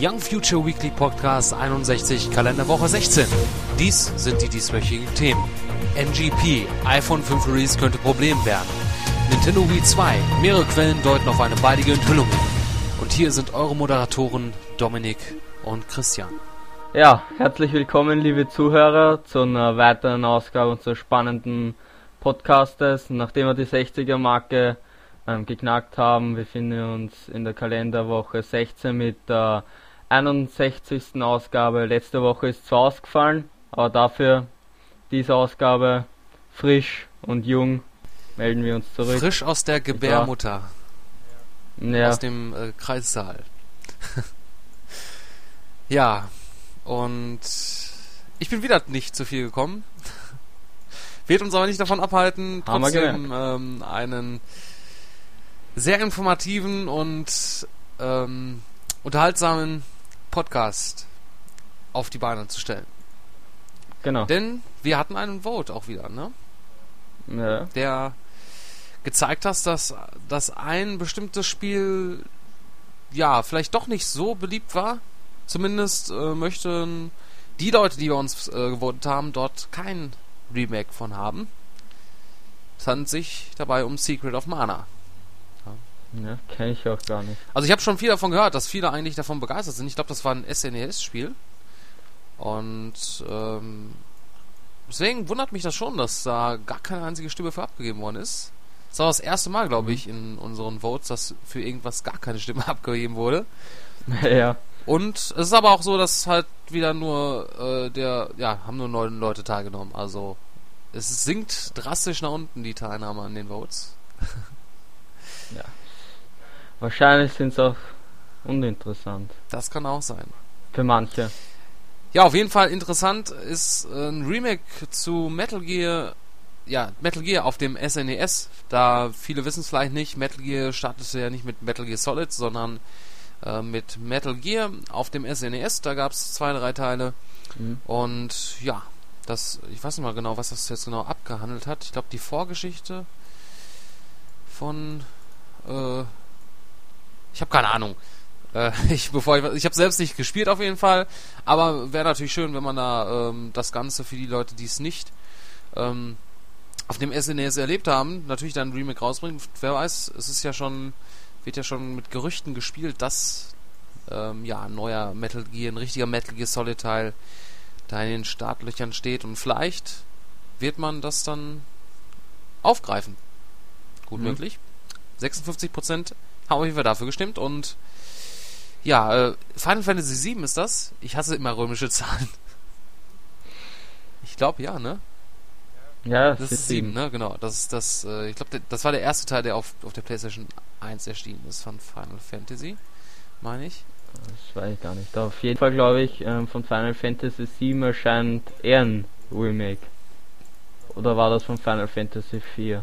Young Future Weekly Podcast 61, Kalenderwoche 16. Dies sind die dieswöchigen Themen. NGP, iPhone 5 Release könnte Problem werden. Nintendo Wii 2, mehrere Quellen deuten auf eine baldige Enthüllung. Und hier sind eure Moderatoren Dominik und Christian. Ja, herzlich willkommen, liebe Zuhörer, zu einer weiteren Ausgabe unseres spannenden Podcastes. Nachdem wir die 60er-Marke ähm, geknackt haben, befinden wir uns in der Kalenderwoche 16 mit der 61. Ausgabe. Letzte Woche ist zwar ausgefallen, aber dafür diese Ausgabe frisch und jung melden wir uns zurück. Frisch aus der Gebärmutter. Ja, Aus dem äh, Kreissaal. ja, und ich bin wieder nicht zu viel gekommen. Wird uns aber nicht davon abhalten, trotzdem ähm, einen sehr informativen und ähm, unterhaltsamen Podcast auf die Beine zu stellen. genau. Denn wir hatten einen Vote auch wieder, ne? Ja, der gezeigt hat, dass, dass ein bestimmtes Spiel ja vielleicht doch nicht so beliebt war. Zumindest äh, möchten die Leute, die bei uns äh, gewotet haben, dort kein Remake von haben. Es handelt sich dabei um Secret of Mana. Ja kenne ich auch gar nicht. Also ich habe schon viel davon gehört, dass viele eigentlich davon begeistert sind. Ich glaube, das war ein SNES-Spiel. Und ähm, deswegen wundert mich das schon, dass da gar keine einzige Stimme für abgegeben worden ist. Das war das erste Mal, glaube ich, in unseren Votes, dass für irgendwas gar keine Stimme abgegeben wurde. ja, Und es ist aber auch so, dass halt wieder nur äh, der, ja, haben nur neun Leute teilgenommen. Also es sinkt drastisch nach unten die Teilnahme an den Votes. wahrscheinlich sind es auch uninteressant. Das kann auch sein. Für manche. Ja, auf jeden Fall interessant ist äh, ein Remake zu Metal Gear, ja, Metal Gear auf dem SNES. Da viele wissen es vielleicht nicht, Metal Gear startete ja nicht mit Metal Gear Solid, sondern äh, mit Metal Gear auf dem SNES. Da gab es zwei, drei Teile. Mhm. Und ja, das, ich weiß nicht mal genau, was das jetzt genau abgehandelt hat. Ich glaube, die Vorgeschichte von, äh, ich habe keine Ahnung. Äh, ich bevor ich, ich habe selbst nicht gespielt auf jeden Fall, aber wäre natürlich schön, wenn man da ähm, das Ganze für die Leute, die es nicht ähm, auf dem SNES erlebt haben, natürlich dann ein Remake rausbringt. Wer weiß, es ist ja schon, wird ja schon mit Gerüchten gespielt, dass ähm, ja ein neuer Metal Gear, ein richtiger Metal Gear Solid Teil da in den Startlöchern steht und vielleicht wird man das dann aufgreifen. Gut Mhm. möglich. 56% haben auf jeden Fall dafür gestimmt und ja, äh, Final Fantasy VII ist das. Ich hasse immer römische Zahlen. Ich glaube ja, ne? Ja, Das ist 7, ne? Genau. Das ist das, äh, ich glaube, das war der erste Teil, der auf, auf der PlayStation 1 erschienen ist von Final Fantasy, meine ich. Das weiß ich gar nicht. Auf jeden Fall glaube ich, ähm, von Final Fantasy VII erscheint eher ein Remake. Oder war das von Final Fantasy 4?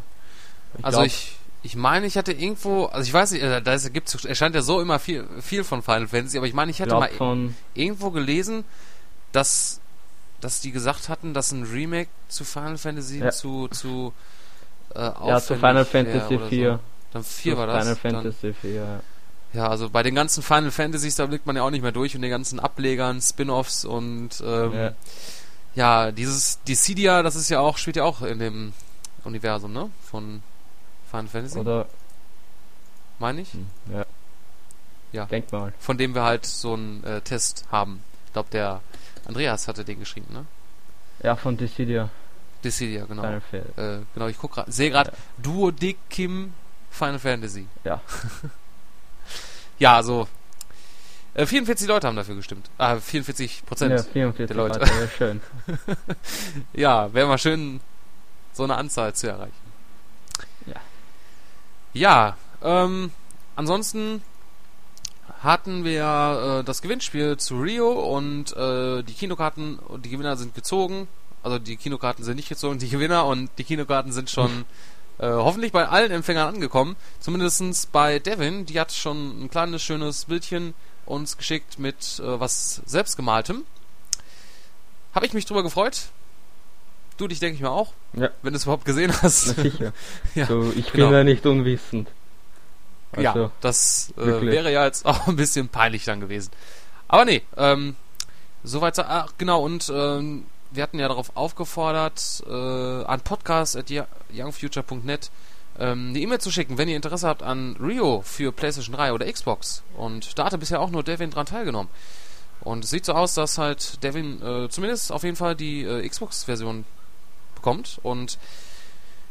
also ich, ich meine, ich hatte irgendwo, also ich weiß nicht, äh, da gibt's, erscheint ja so immer viel, viel von Final Fantasy, aber ich meine, ich hatte mal von irgendwo gelesen, dass, dass die gesagt hatten, dass ein Remake zu Final Fantasy Ja. zu, zu, äh, ja zu Final Fantasy oder 4. So. Dann 4 Zu war das. Final Fantasy 4. Ja. Ja, also bei den ganzen Final Fantasies, da blickt man ja auch nicht mehr durch und den ganzen Ablegern, Spin-offs und ähm, Ja. ja. dieses Dissidia, das ist ja auch, spielt ja auch in dem Universum, ne? Von Final Fantasy, Oder meine ich. hm, ja. Ja. Denk mal. Von dem wir halt so einen äh, Test haben. Ich glaube, der Andreas hatte den geschrieben, ne? Ja, von Dissidia. Dissidia, genau. Final Fantasy. Äh, genau, ich guck grad, sehe gerade Ja. Duodecim Final Fantasy. Ja. Ja, also äh, 44 Leute haben dafür gestimmt. Ah, 44 Prozent. Ja, 44 der Leute. Ja, schön. Ja, wäre mal schön, so eine Anzahl zu erreichen. Ja. Ähm, ansonsten hatten wir äh, das Gewinnspiel zu Rio und äh, die Kinokarten und die Gewinner sind gezogen. Also die Kinokarten sind nicht gezogen, die Gewinner und die Kinokarten sind schon äh, hoffentlich bei allen Empfängern angekommen. Zumindestens bei Devin, die hat schon ein kleines schönes Bildchen uns geschickt mit äh, was selbstgemaltem. Habe ich mich drüber gefreut. Du dich denke ich mal auch, Ja, wenn du es überhaupt gesehen hast. na sicher. Ja, so, ich genau. bin ja nicht unwissend. ja, Also, das äh, wäre ja jetzt auch ein bisschen peinlich dann gewesen. Aber nee, ähm, soweit. Ach, genau, und ähm, wir hatten ja darauf aufgefordert, äh, an podcast.youngfuture.net ähm, eine E-Mail zu schicken, wenn ihr Interesse habt an Rio für PlayStation 3 oder Xbox. Und da hatte bisher auch nur Devin dran teilgenommen. Und es sieht so aus, dass halt Devin äh, zumindest auf jeden Fall die äh, Xbox-Version bekommt. Und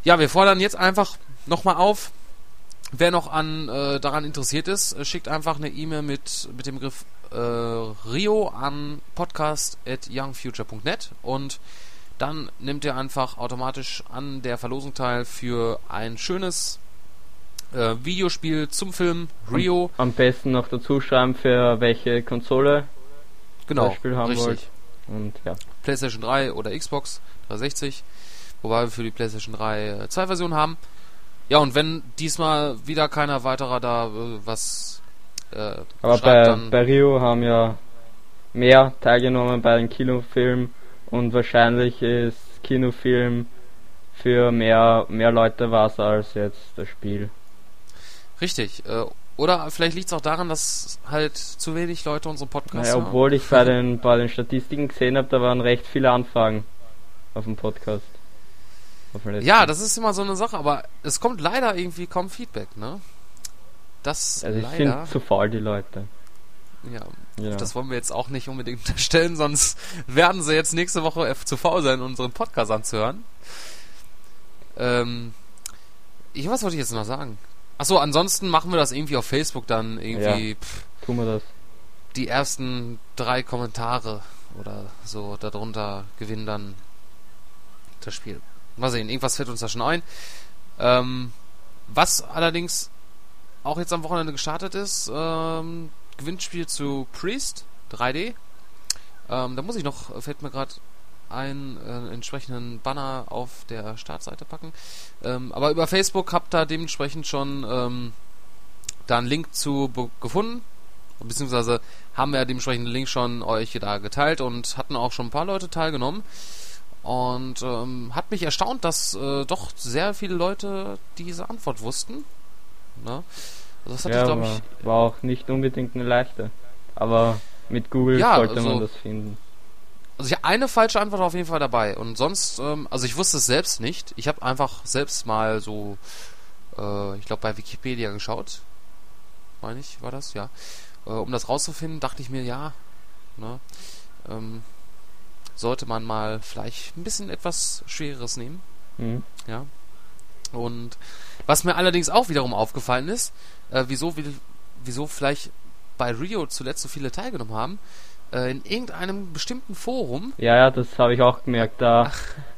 ja, wir fordern jetzt einfach nochmal auf, wer noch an äh, daran interessiert ist, äh, schickt einfach eine E-Mail mit, mit dem Begriff äh, Rio an podcast.youngfuture.net und dann nimmt ihr einfach automatisch an der Verlosung teil für ein schönes äh, Videospiel zum Film Rio. Am besten noch dazu schreiben, für welche Konsole genau, das Spiel haben richtig. wollt. Und ja. PlayStation 3 oder Xbox 360, wobei wir für die PlayStation 3 äh, zwei Versionen haben. Ja, und wenn diesmal wieder keiner weiterer da äh, was äh, Aber bei, bei Rio haben ja mehr teilgenommen bei den Kinofilmen und wahrscheinlich ist Kinofilm für mehr, mehr Leute was als jetzt das Spiel. richtig. Äh, oder vielleicht liegt es auch daran, dass halt zu wenig Leute unseren Podcast Naja, hören. obwohl ich bei den, bei den Statistiken gesehen habe, da waren recht viele Anfragen auf dem Podcast. Auf dem. Ja, das ist immer so eine Sache, aber es kommt leider irgendwie kaum Feedback, ne? Das also ich leider. sind zu faul, die Leute. Ja, Ja. das wollen wir jetzt auch nicht unbedingt unterstellen, sonst werden sie jetzt nächste Woche zu faul sein, unseren Podcast anzuhören. Ähm, ich, was wollte ich jetzt noch sagen? Achso, ansonsten machen wir das irgendwie auf Facebook dann irgendwie pff, Tun wir das. die ersten drei Kommentare oder so darunter gewinnen dann das Spiel. Mal sehen, irgendwas fällt uns da schon ein. Ähm, was allerdings auch jetzt am Wochenende gestartet ist, ähm, Gewinnspiel zu Priest 3D. Ähm, da muss ich noch, fällt mir gerade einen äh, entsprechenden Banner auf der Startseite packen. Ähm, aber über Facebook habt ihr dementsprechend schon ähm, da einen Link zu gefunden. Beziehungsweise haben wir dementsprechend den Link schon euch da geteilt und hatten auch schon ein paar Leute teilgenommen. Und ähm, hat mich erstaunt, dass äh, doch sehr viele Leute diese Antwort wussten. Ne? Also das hatte Ja, ich, glaube war, ich, war auch nicht unbedingt eine leichte. Aber mit Google Ja, sollte also- man das finden. Also ich eine falsche Antwort auf jeden Fall dabei. Und sonst, ähm, also ich wusste es selbst nicht. Ich habe einfach selbst mal so, äh, ich glaube bei Wikipedia geschaut. Meine ich, war das, ja. Äh, um das rauszufinden, dachte ich mir, ja, ne, ähm, sollte man mal vielleicht ein bisschen etwas Schwereres nehmen. Mhm. Ja. Und was mir allerdings auch wiederum aufgefallen ist, äh, wieso, wie, wieso vielleicht bei Rio zuletzt so viele teilgenommen haben, äh, in irgendeinem bestimmten Forum Ja, ja, das habe ich auch gemerkt. Da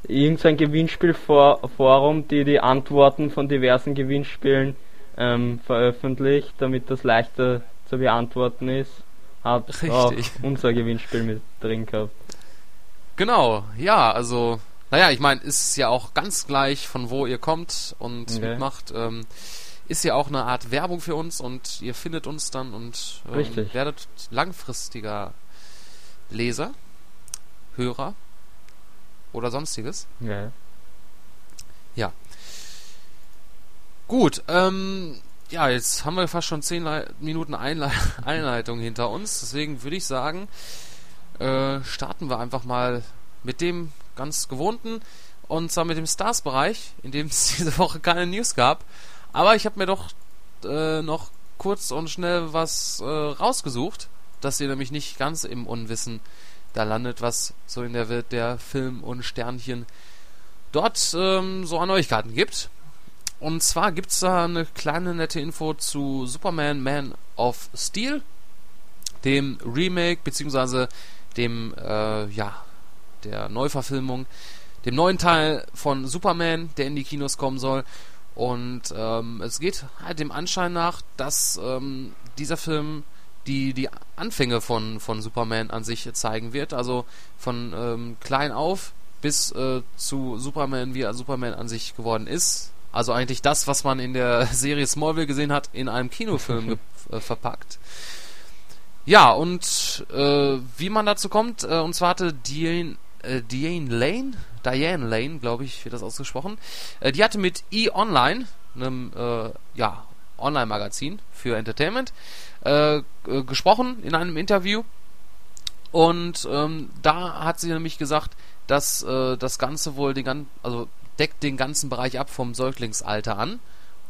irgendein Gewinnspielforum, die die Antworten von diversen Gewinnspielen ähm, veröffentlicht, damit das leichter zu beantworten ist, hat Richtig. auch unser Gewinnspiel mit drin gehabt. Genau, ja, also, naja, ich meine, ist ja auch ganz gleich, von wo ihr kommt und Okay. mitmacht. Ähm, ist ja auch eine Art Werbung für uns und ihr findet uns dann und ähm, werdet langfristiger Leser, Hörer oder sonstiges. Ja. Gut, ähm, ja, jetzt haben wir fast schon 10 Lei- Minuten Einle Einleitung hinter uns. Deswegen würde ich sagen, äh, starten wir einfach mal mit dem ganz gewohnten und zwar mit dem Stars-Bereich, in dem es diese Woche keine News gab. Aber ich habe mir doch äh, noch kurz und schnell was äh, rausgesucht, dass ihr nämlich nicht ganz im Unwissen da landet, was so in der Welt der Film und Sternchen dort ähm, so an Neuigkeiten gibt. Und zwar gibt's da eine kleine nette Info zu Superman Man of Steel, dem Remake, beziehungsweise dem, äh, ja, der Neuverfilmung, dem neuen Teil von Superman, der in die Kinos kommen soll. Und ähm, es geht halt dem Anschein nach, dass ähm, dieser Film die, die Anfänge von, von Superman an sich zeigen wird. Also von ähm, klein auf bis äh, zu Superman, wie er Superman an sich geworden ist. Also eigentlich das, was man in der Serie Smallville gesehen hat, in einem Kinofilm ge- äh, verpackt. Ja, und äh, wie man dazu kommt, äh, und zwar hatte Diane, äh, Diane Lane, Diane Lane, glaube ich, wird das ausgesprochen, äh, die hatte mit E-Online, einem äh, ja, Online-Magazin für Entertainment, äh, gesprochen in einem Interview Und ähm, da hat sie nämlich gesagt, dass das Ganze wohl den ganzen, also deckt den ganzen Bereich ab vom Säuglingsalter an.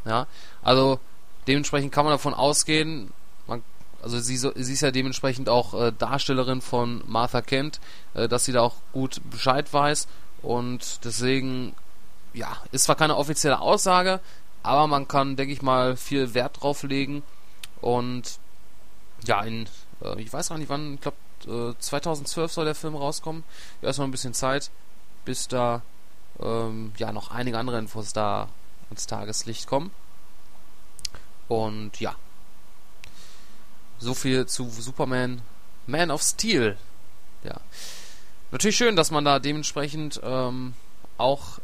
Ja, also dementsprechend kann man davon ausgehen, also sie, sie ist ja dementsprechend auch äh, Darstellerin von Martha Kent, äh, dass sie da auch gut Bescheid weiß und deswegen, ja, ist zwar keine offizielle Aussage, aber man kann, denke ich mal, viel Wert drauf legen und ja, in, äh, ich weiß gar nicht wann, ich glaube äh, 2012 soll der Film rauskommen. Ja, ist noch ein bisschen Zeit, bis da ähm, ja noch einige andere Infos da ans Tageslicht kommen. Und ja, so viel zu Superman Man of Steel. Ja. Natürlich schön, dass man da dementsprechend ähm, auch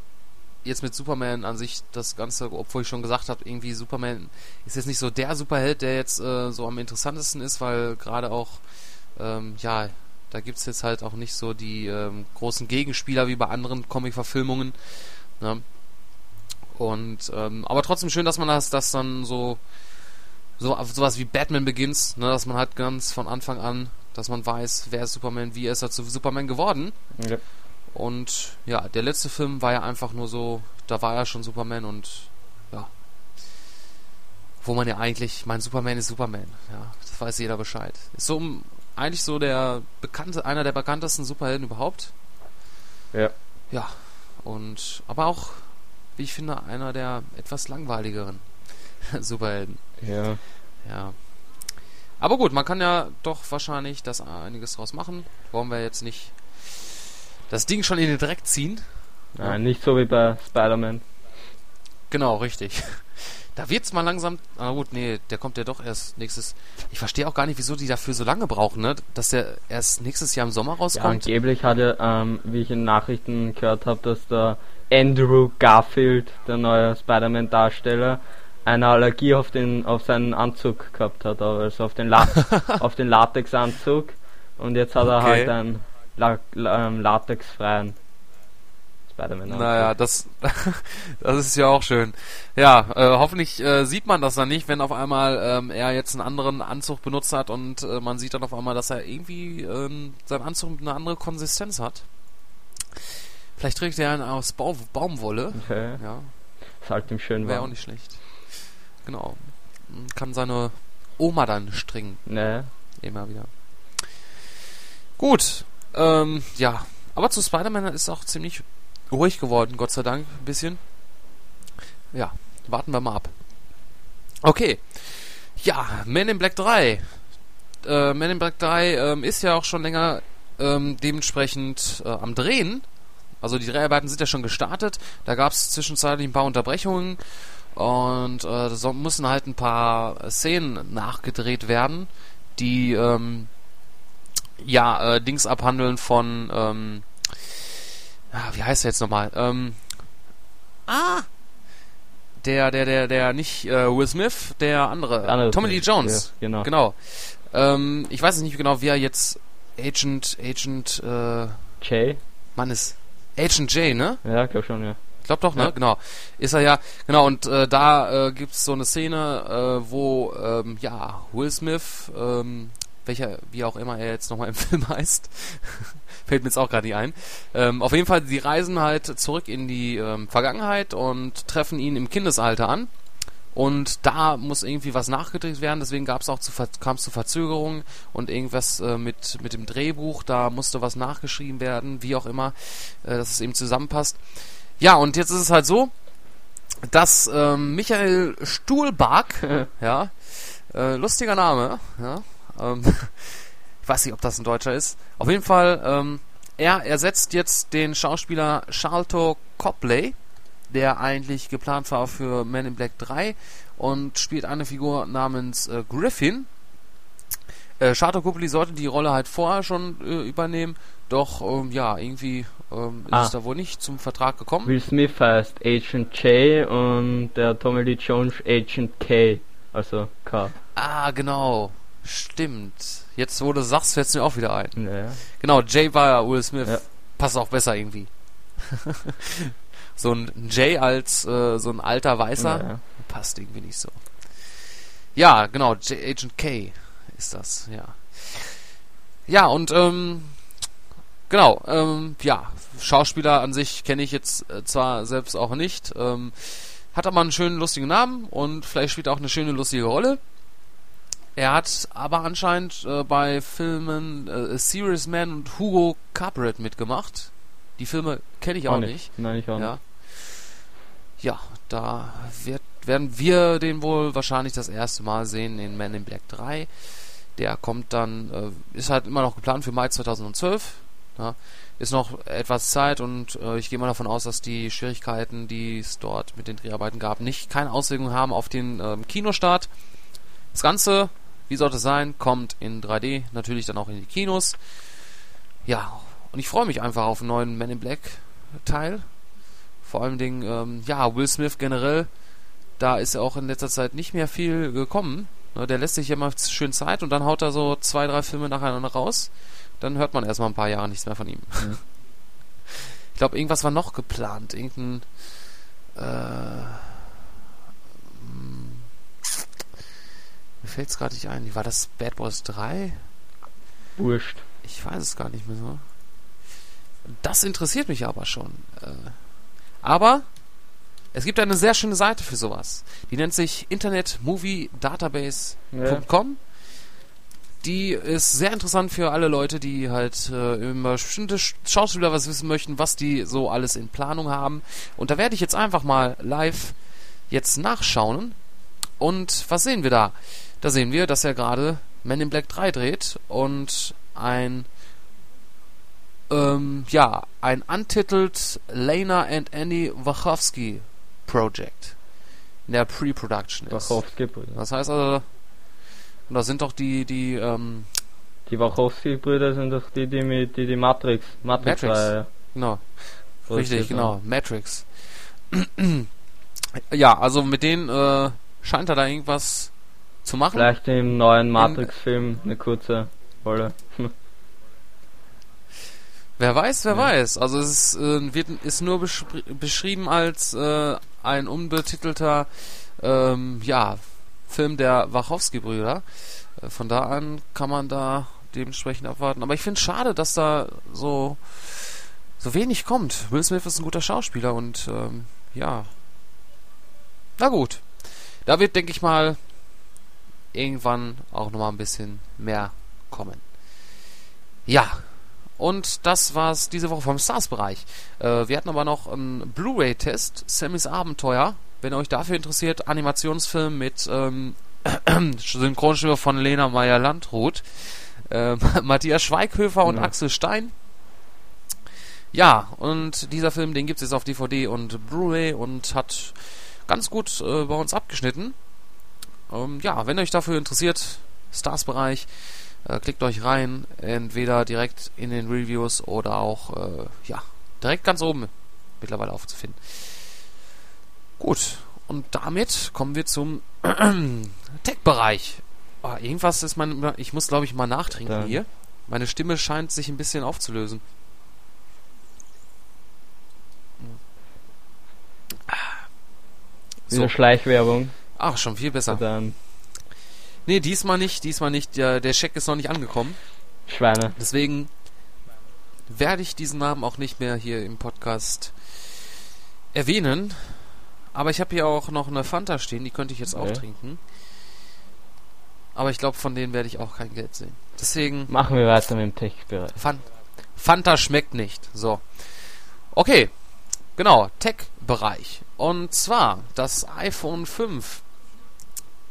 jetzt mit Superman an sich das Ganze, obwohl ich schon gesagt habe, irgendwie Superman ist jetzt nicht so der Superheld, der jetzt äh, so am interessantesten ist, weil gerade auch, ähm, ja, da gibt es jetzt halt auch nicht so die ähm, großen Gegenspieler wie bei anderen Comic-Verfilmungen. Ne? Und, ähm, aber trotzdem schön, dass man das, das dann so, so sowas wie Batman Begins, ne, dass man halt ganz von Anfang an, dass man weiß, wer ist Superman, wie ist er zu Superman geworden. Ja. Und ja, der letzte Film war ja einfach nur so, da war ja schon Superman und ja. Wo man ja eigentlich, mein Superman ist Superman, ja, das weiß jeder Bescheid. Ist so eigentlich so der bekannte, einer der bekanntesten Superhelden überhaupt. Ja. Ja. Und aber auch, wie ich finde, einer der etwas langweiligeren Superhelden. Ja. Ja. Aber gut, man kann ja doch wahrscheinlich das einiges draus machen. Wollen wir jetzt nicht das Ding schon in den Dreck ziehen. Nein, ja. nicht so wie bei Spider-Man. Genau, richtig. Da wird's mal langsam. Ah gut, nee, der kommt ja doch erst nächstes. Ich verstehe auch gar nicht, wieso die dafür so lange brauchen, ne? Dass der erst nächstes Jahr im Sommer rauskommt. Ja, angeblich hatte, ähm, wie ich in Nachrichten gehört habe, dass der Andrew Garfield, der neue Spider-Man-Darsteller, eine Allergie auf den auf seinen Anzug gehabt hat, also auf den La auf den Latexanzug und jetzt hat er okay. halt einen La La ähm, latexfreien Spider-Man. Naja, das, das ist ja auch schön. Ja, äh, hoffentlich äh, sieht man das dann nicht, wenn auf einmal ähm, er jetzt einen anderen Anzug benutzt hat und äh, man sieht dann auf einmal, dass er irgendwie ähm, sein Anzug eine andere Konsistenz hat. Vielleicht trägt er einen aus Bau Baumwolle. Okay. Ja. Ist halt ihm schön Wäre auch nicht schlecht. Genau. Kann seine Oma dann stringen. Ne. Immer wieder. Gut. Ähm, ja. Aber zu Spider-Man ist auch ziemlich ruhig geworden, Gott sei Dank, ein bisschen. Ja, warten wir mal ab. Okay. Ja, Men in Black 3. Äh, Men in Black 3 ähm, ist ja auch schon länger ähm, dementsprechend äh, am Drehen. Also die Dreharbeiten sind ja schon gestartet. Da gab es zwischenzeitlich ein paar Unterbrechungen. Und äh, so müssen halt ein paar Szenen nachgedreht werden, die ähm, ja äh, Dings abhandeln von ähm, ah, wie heißt er jetzt nochmal? Ähm, ah! Der, der, der, der, nicht äh, Will Smith, der andere, der andere Tommy Lee Jones. Ja, genau. Genau. Ähm, ich weiß nicht genau, wie er jetzt Agent, Agent, äh, J? Mann ist Agent J, ne? Ja, glaub schon, ja. Ich glaube doch, ne? Ja. Genau. Ist er ja. Genau, und äh, da äh, gibt es so eine Szene, äh, wo, ähm, ja, Will Smith, ähm, welcher, wie auch immer er jetzt nochmal im Film heißt, fällt mir jetzt auch gerade nicht ein. Ähm, auf jeden Fall, die reisen halt zurück in die ähm, Vergangenheit und treffen ihn im Kindesalter an. Und da muss irgendwie was nachgedreht werden, deswegen gab es auch zu kam es zu Verzögerungen und irgendwas äh, mit, mit dem Drehbuch, da musste was nachgeschrieben werden, wie auch immer, äh, dass es eben zusammenpasst. Ja, und jetzt ist es halt so, dass ähm, Michael Stuhlbark, ja, äh, lustiger Name, ja, ähm, ich weiß nicht, ob das ein Deutscher ist. Auf jeden Fall, ähm, er ersetzt jetzt den Schauspieler Charlton Copley, der eigentlich geplant war für Men in Black 3 und spielt eine Figur namens äh, Griffin. Äh, Charlton Copley sollte die Rolle halt vorher schon äh, übernehmen, doch ähm, ja, irgendwie ähm, ist ah. es da wohl nicht zum Vertrag gekommen. Will Smith heißt Agent J und der Tommy Lee Jones Agent K, also K. Ah, genau. Stimmt. Jetzt, wo du sagst, fällt es mir auch wieder ein. Ja. Genau, Jay war ja Will Smith. Ja. Passt auch besser irgendwie. so ein Jay als äh, so ein alter Weißer ja. passt irgendwie nicht so. Ja, genau, J Agent K ist das, ja. Ja, und ähm, genau, ähm, ja, Schauspieler an sich kenne ich jetzt äh, zwar selbst auch nicht, ähm, hat aber einen schönen, lustigen Namen und vielleicht spielt er auch eine schöne, lustige Rolle. Er hat aber anscheinend äh, bei Filmen äh, Serious Man und Hugo Cabret mitgemacht. Die Filme kenne ich auch, Auch nicht. nicht. Nein, ich auch Ja. Ja, da wird, werden wir den wohl wahrscheinlich das erste Mal sehen in Man in Black 3. Der kommt dann, äh, ist halt immer noch geplant für Mai 2012. Ja. Ist noch etwas Zeit und äh, ich gehe mal davon aus, dass die Schwierigkeiten, die es dort mit den Dreharbeiten gab, nicht keine Auswirkungen haben auf den ähm, Kinostart. Das Ganze, wie sollte es sein, kommt in 3D, natürlich dann auch in die Kinos. Ja, und ich freue mich einfach auf einen neuen Man in Black Teil. Vor allen Dingen, ähm, ja, Will Smith generell, da ist ja auch in letzter Zeit nicht mehr viel gekommen. Ne, der lässt sich ja immer schön Zeit und dann haut er so zwei, drei Filme nacheinander raus. Dann hört man erstmal ein paar Jahre nichts mehr von ihm. Ja. Ich glaube, irgendwas war noch geplant. Irgendein. Äh, mir fällt es gerade nicht ein. War das Bad Boys 3? Wurscht. Ich weiß es gar nicht mehr so. Das interessiert mich aber schon. Äh, aber es gibt eine sehr schöne Seite für sowas. Die nennt sich internetmoviedatabase.com. Die ist sehr interessant für alle Leute, die halt äh, über bestimmte Sch- Schauspieler was wissen möchten, was die so alles in Planung haben. Und da werde ich jetzt einfach mal live jetzt nachschauen. Und was sehen wir da? Da sehen wir, dass er gerade Men in Black 3 dreht und ein ähm, ja, ein untitled Lena and Andy Wachowski Project in der Pre-Production ist. Wachowski-Brüder. Das heißt also, und das sind doch die, die, ähm, Die Wachowski-Brüder sind doch die, die mit die, die Matrix, Matrix, Matrix. Reihe genau, richtig, genau, Matrix. ja, also mit denen äh, scheint er da irgendwas zu machen. Vielleicht im neuen Matrix-Film eine kurze Rolle. Wer weiß, wer Ja. weiß. Also es ist, äh, wird, ist nur beschri beschrieben als äh, ein unbetitelter ähm, ja, Film der Wachowski-Brüder. Äh, von da an kann man da dementsprechend abwarten. Aber ich finde es schade, dass da so so wenig kommt. Will Smith ist ein guter Schauspieler und ähm, ja. Na gut. Da wird, denke ich mal, irgendwann auch nochmal ein bisschen mehr kommen. Ja, und das war's diese Woche vom Stars-Bereich. Äh, wir hatten aber noch einen Blu-ray-Test, Sammys Abenteuer. Wenn euch dafür interessiert, Animationsfilm mit ähm, Synchronstimme von Lena Meyer-Landrut, äh, Matthias Schweighöfer und Ja. Axel Stein. Ja, und dieser Film, den gibt's jetzt auf DVD und Blu-ray und hat ganz gut äh, bei uns abgeschnitten. Ähm, ja, wenn euch dafür interessiert, Stars-Bereich, äh, klickt euch rein, entweder direkt in den Reviews oder auch, äh, ja, direkt ganz oben mittlerweile aufzufinden. Gut, und damit kommen wir zum Tech-Bereich. Oh, irgendwas ist mein, ich muss glaube ich mal nachtrinken Dann. hier. Meine Stimme scheint sich ein bisschen aufzulösen. So. Schleichwerbung. Ach, schon viel besser. Dann Nee, diesmal nicht, diesmal nicht. Der, der Scheck ist noch nicht angekommen. Schweine. Deswegen werde ich diesen Namen auch nicht mehr hier im Podcast erwähnen. Aber ich habe hier auch noch eine Fanta stehen, die könnte ich jetzt auch Okay. trinken. Aber ich glaube, von denen werde ich auch kein Geld sehen. Deswegen, Machen wir weiter mit dem Tech-Bereich. Fan Fanta schmeckt nicht. So. Okay. Genau, Tech-Bereich. Und zwar das iPhone 5.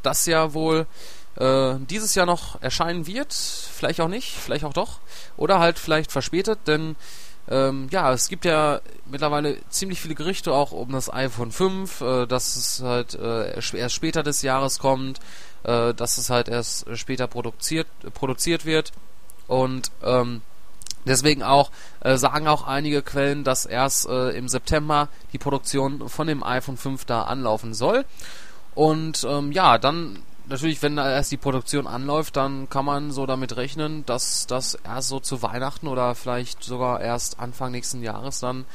Das ja wohl äh, dieses Jahr noch erscheinen wird. Vielleicht auch nicht, vielleicht auch doch. Oder halt vielleicht verspätet, denn ähm, ja, es gibt ja mittlerweile ziemlich viele Gerüchte auch um das iPhone 5, äh, dass es halt äh, erst später des Jahres kommt, äh, dass es halt erst später produziert, produziert wird. Und ähm, deswegen auch äh, sagen auch einige Quellen, dass erst äh, im September die Produktion von dem iPhone 5 da anlaufen soll. Und ähm, ja, dann natürlich, wenn da erst die Produktion anläuft, dann kann man so damit rechnen, dass das erst so zu Weihnachten oder vielleicht sogar erst Anfang nächsten Jahres dann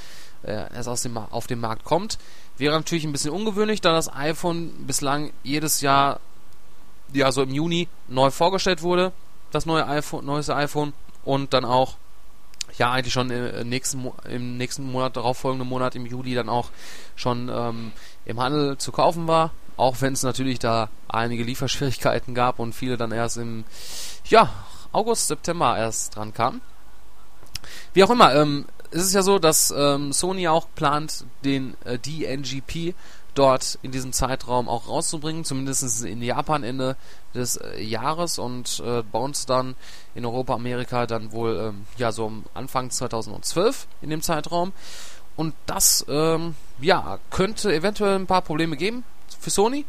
äh, erst aus dem, auf den Markt kommt. Wäre natürlich ein bisschen ungewöhnlich, da das iPhone bislang jedes Jahr, ja so im Juni neu vorgestellt wurde, das neue iPhone, neueste iPhone und dann auch ja eigentlich schon im nächsten, im nächsten Monat, darauffolgenden Monat im Juli dann auch schon ähm, im Handel zu kaufen war. Auch wenn es natürlich da einige Lieferschwierigkeiten gab und viele dann erst im ja, August, September erst dran kamen. Wie auch immer, ähm, es ist ja so, dass ähm, Sony auch plant, den äh, DNGP dort in diesem Zeitraum auch rauszubringen, zumindest in Japan Ende des äh, Jahres und äh, bei uns dann in Europa, Amerika dann wohl ähm, ja so Anfang 2012 in dem Zeitraum. Und das ähm, ja könnte eventuell ein paar Probleme geben für Sony,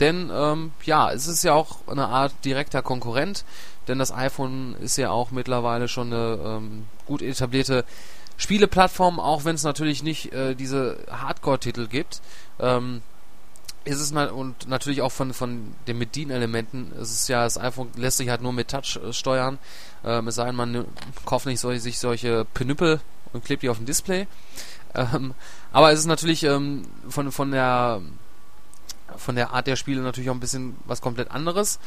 denn ähm, ja es ist ja auch eine Art direkter Konkurrent, denn das iPhone ist ja auch mittlerweile schon eine ähm, gut etablierte Spieleplattform, auch wenn es natürlich nicht äh, diese Hardcore-Titel gibt. Ähm, ist es mal und natürlich auch von, von den Bedienelementen. Es ist ja, das iPhone lässt sich halt nur mit Touch äh, steuern. Ähm, es sei denn, man kauft nicht solche, sich solche Penüppel und klebt die auf dem Display. Ähm, aber es ist natürlich ähm, von, von der von der Art der Spiele natürlich auch ein bisschen was komplett anderes.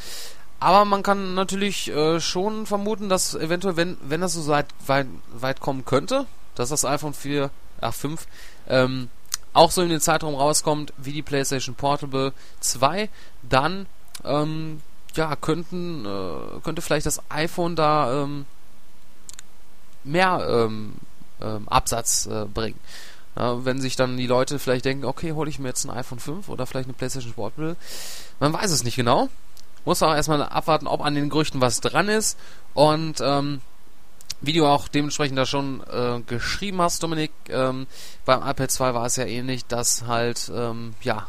Aber man kann natürlich äh, schon vermuten, dass eventuell, wenn, wenn das so weit, weit, kommen könnte, dass das iPhone 4, ach 5, ähm, auch so in den Zeitraum rauskommt wie die PlayStation Portable 2, dann ähm, ja könnten äh, könnte vielleicht das iPhone da ähm, mehr ähm, ähm, Absatz äh, bringen. Ja, wenn sich dann die Leute vielleicht denken, okay, hole ich mir jetzt ein iPhone 5 oder vielleicht eine PlayStation Portable. Man weiß es nicht genau. Muss auch erstmal abwarten, ob an den Gerüchten was dran ist. Und ähm, wie du auch dementsprechend da schon äh, geschrieben hast, Dominik, ähm, beim iPad 2 war es ja ähnlich, dass halt, ähm, ja,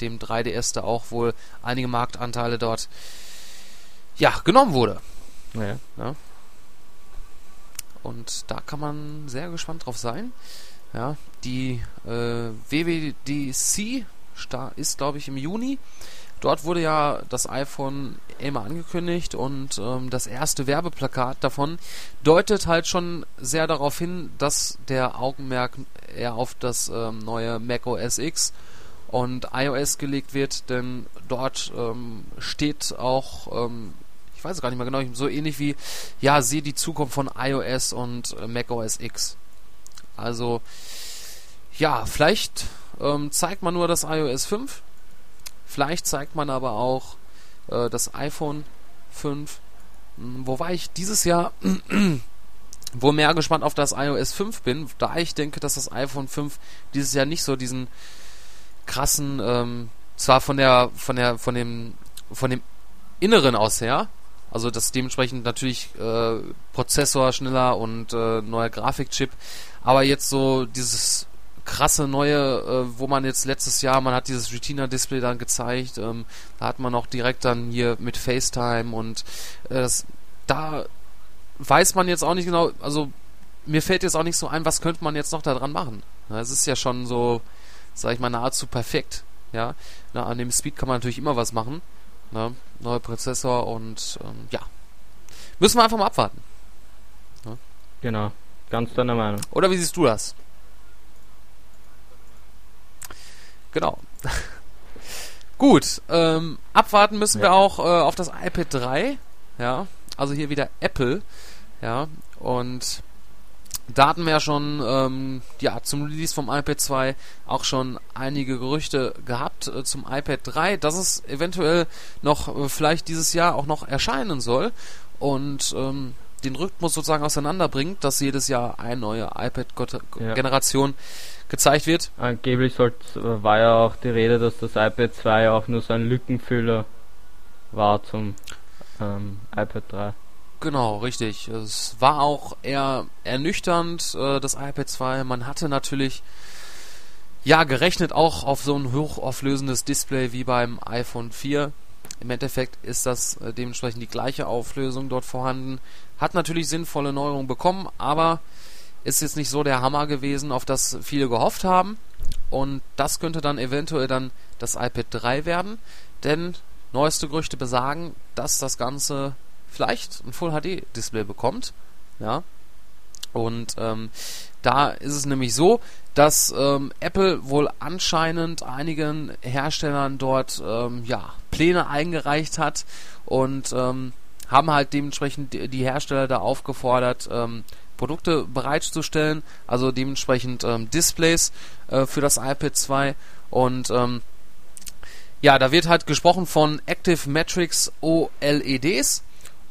dem 3DS da auch wohl einige Marktanteile dort, ja, genommen wurde. Ja. ja. Und da kann man sehr gespannt drauf sein. Ja, die äh, WWDC ist, glaube ich, im Juni. Dort wurde ja das iPhone immer angekündigt und ähm, das erste Werbeplakat davon deutet halt schon sehr darauf hin, dass der Augenmerk eher auf das ähm, neue Mac OS X und iOS gelegt wird, denn dort ähm, steht auch, ähm, ich weiß es gar nicht mehr genau, so ähnlich wie, ja, sehe die Zukunft von iOS und äh, Mac OS X. Also, ja, vielleicht ähm, zeigt man nur das iOS 5 Vielleicht zeigt man aber auch äh, das iPhone 5. Hm, wobei ich dieses Jahr wohl mehr gespannt auf das iOS 5 bin, da ich denke, dass das iPhone 5 dieses Jahr nicht so diesen krassen, ähm, zwar von der, von der, von dem, von dem Inneren aus her, also das dementsprechend natürlich äh, Prozessor schneller und äh, neuer Grafikchip, aber jetzt so dieses krasse neue, äh, wo man jetzt letztes Jahr, man hat dieses Retina-Display dann gezeigt, ähm, da hat man auch direkt dann hier mit FaceTime und äh, das, da weiß man jetzt auch nicht genau, also mir fällt jetzt auch nicht so ein, was könnte man jetzt noch daran machen. Es ist ja schon so, sag ich mal, nahezu perfekt. Ja, Na, an dem Speed kann man natürlich immer was machen. Ne? Neuer Prozessor und ähm, ja, müssen wir einfach mal abwarten. Ne? Genau, ganz deiner Meinung. Oder wie siehst du das? Genau. Gut, ähm, abwarten müssen ja. wir auch äh, auf das iPad 3. Ja, also hier wieder Apple. Ja, und da hatten wir ja schon ähm, ja, zum Release vom iPad 2 auch schon einige Gerüchte gehabt äh, zum iPad 3, dass es eventuell noch äh, vielleicht dieses Jahr auch noch erscheinen soll und ähm, den Rhythmus sozusagen auseinanderbringt, dass jedes Jahr eine neue iPad-Generation ja gezeigt wird. Angeblich sollt, war ja auch die Rede, dass das iPad 2 auch nur so ein Lückenfüller war zum ähm, iPad 3. Genau, richtig. Es war auch eher ernüchternd, äh, das iPad 2. Man hatte natürlich ja gerechnet auch auf so ein hochauflösendes Display wie beim iPhone 4. Im Endeffekt ist das äh, dementsprechend die gleiche Auflösung dort vorhanden. Hat natürlich sinnvolle Neuerungen bekommen, aber ist jetzt nicht so der Hammer gewesen, auf das viele gehofft haben. Und das könnte dann eventuell dann das iPad 3 werden, denn neueste Gerüchte besagen, dass das Ganze vielleicht ein Full HD Display bekommt. Ja. Und ähm, da ist es nämlich so, dass ähm, Apple wohl anscheinend einigen Herstellern dort ähm, ja, Pläne eingereicht hat und ähm, haben halt dementsprechend die Hersteller da aufgefordert, ähm, Produkte bereitzustellen, also dementsprechend ähm, Displays äh, für das iPad 2 und ähm, ja, da wird halt gesprochen von Active Matrix OLEDs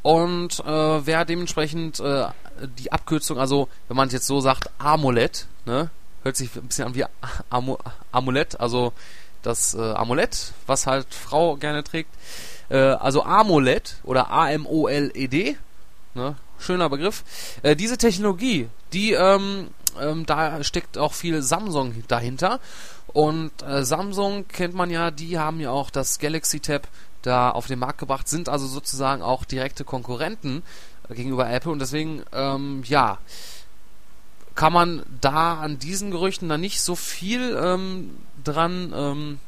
und äh, wer dementsprechend äh, die Abkürzung, also wenn man es jetzt so sagt, AMOLED, ne, hört sich ein bisschen an wie Am Amulett, also das äh, Amulett, was halt Frau gerne trägt. Äh, also AMOLED oder A-M-O-L-E-D, ne, schöner Begriff. Äh, diese Technologie, die, ähm, ähm, da steckt auch viel Samsung dahinter. Und äh, Samsung kennt man ja, die haben ja auch das Galaxy Tab da auf den Markt gebracht, sind also sozusagen auch direkte Konkurrenten äh, gegenüber Apple und deswegen, ähm, ja, kann man da an diesen Gerüchten dann nicht so viel ähm, dran ähm,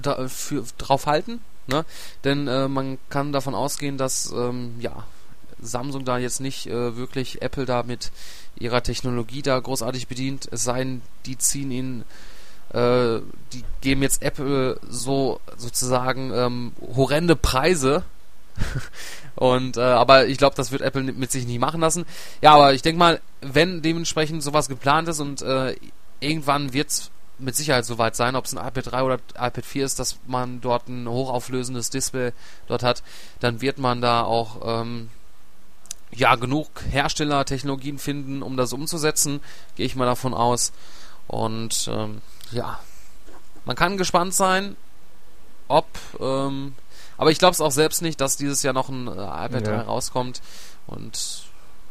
da, für, drauf halten, ne? Denn äh, man kann davon ausgehen, dass ähm, ja Samsung da jetzt nicht äh, wirklich Apple da mit ihrer Technologie da großartig bedient, es sei denn, die ziehen ihn äh, die geben jetzt Apple so sozusagen ähm, horrende Preise. und äh, aber ich glaube, das wird Apple mit sich nicht machen lassen. Ja, aber ich denke mal, wenn dementsprechend sowas geplant ist und äh, irgendwann wird es mit Sicherheit soweit sein, ob es ein iPad 3 oder iPad 4 ist, dass man dort ein hochauflösendes Display dort hat, dann wird man da auch ähm, ja genug Herstellertechnologien finden, um das umzusetzen, gehe ich mal davon aus. Und ähm, ja, man kann gespannt sein, ob, ähm, aber ich glaube es auch selbst nicht, dass dieses Jahr noch ein äh, iPad ja. 3 rauskommt und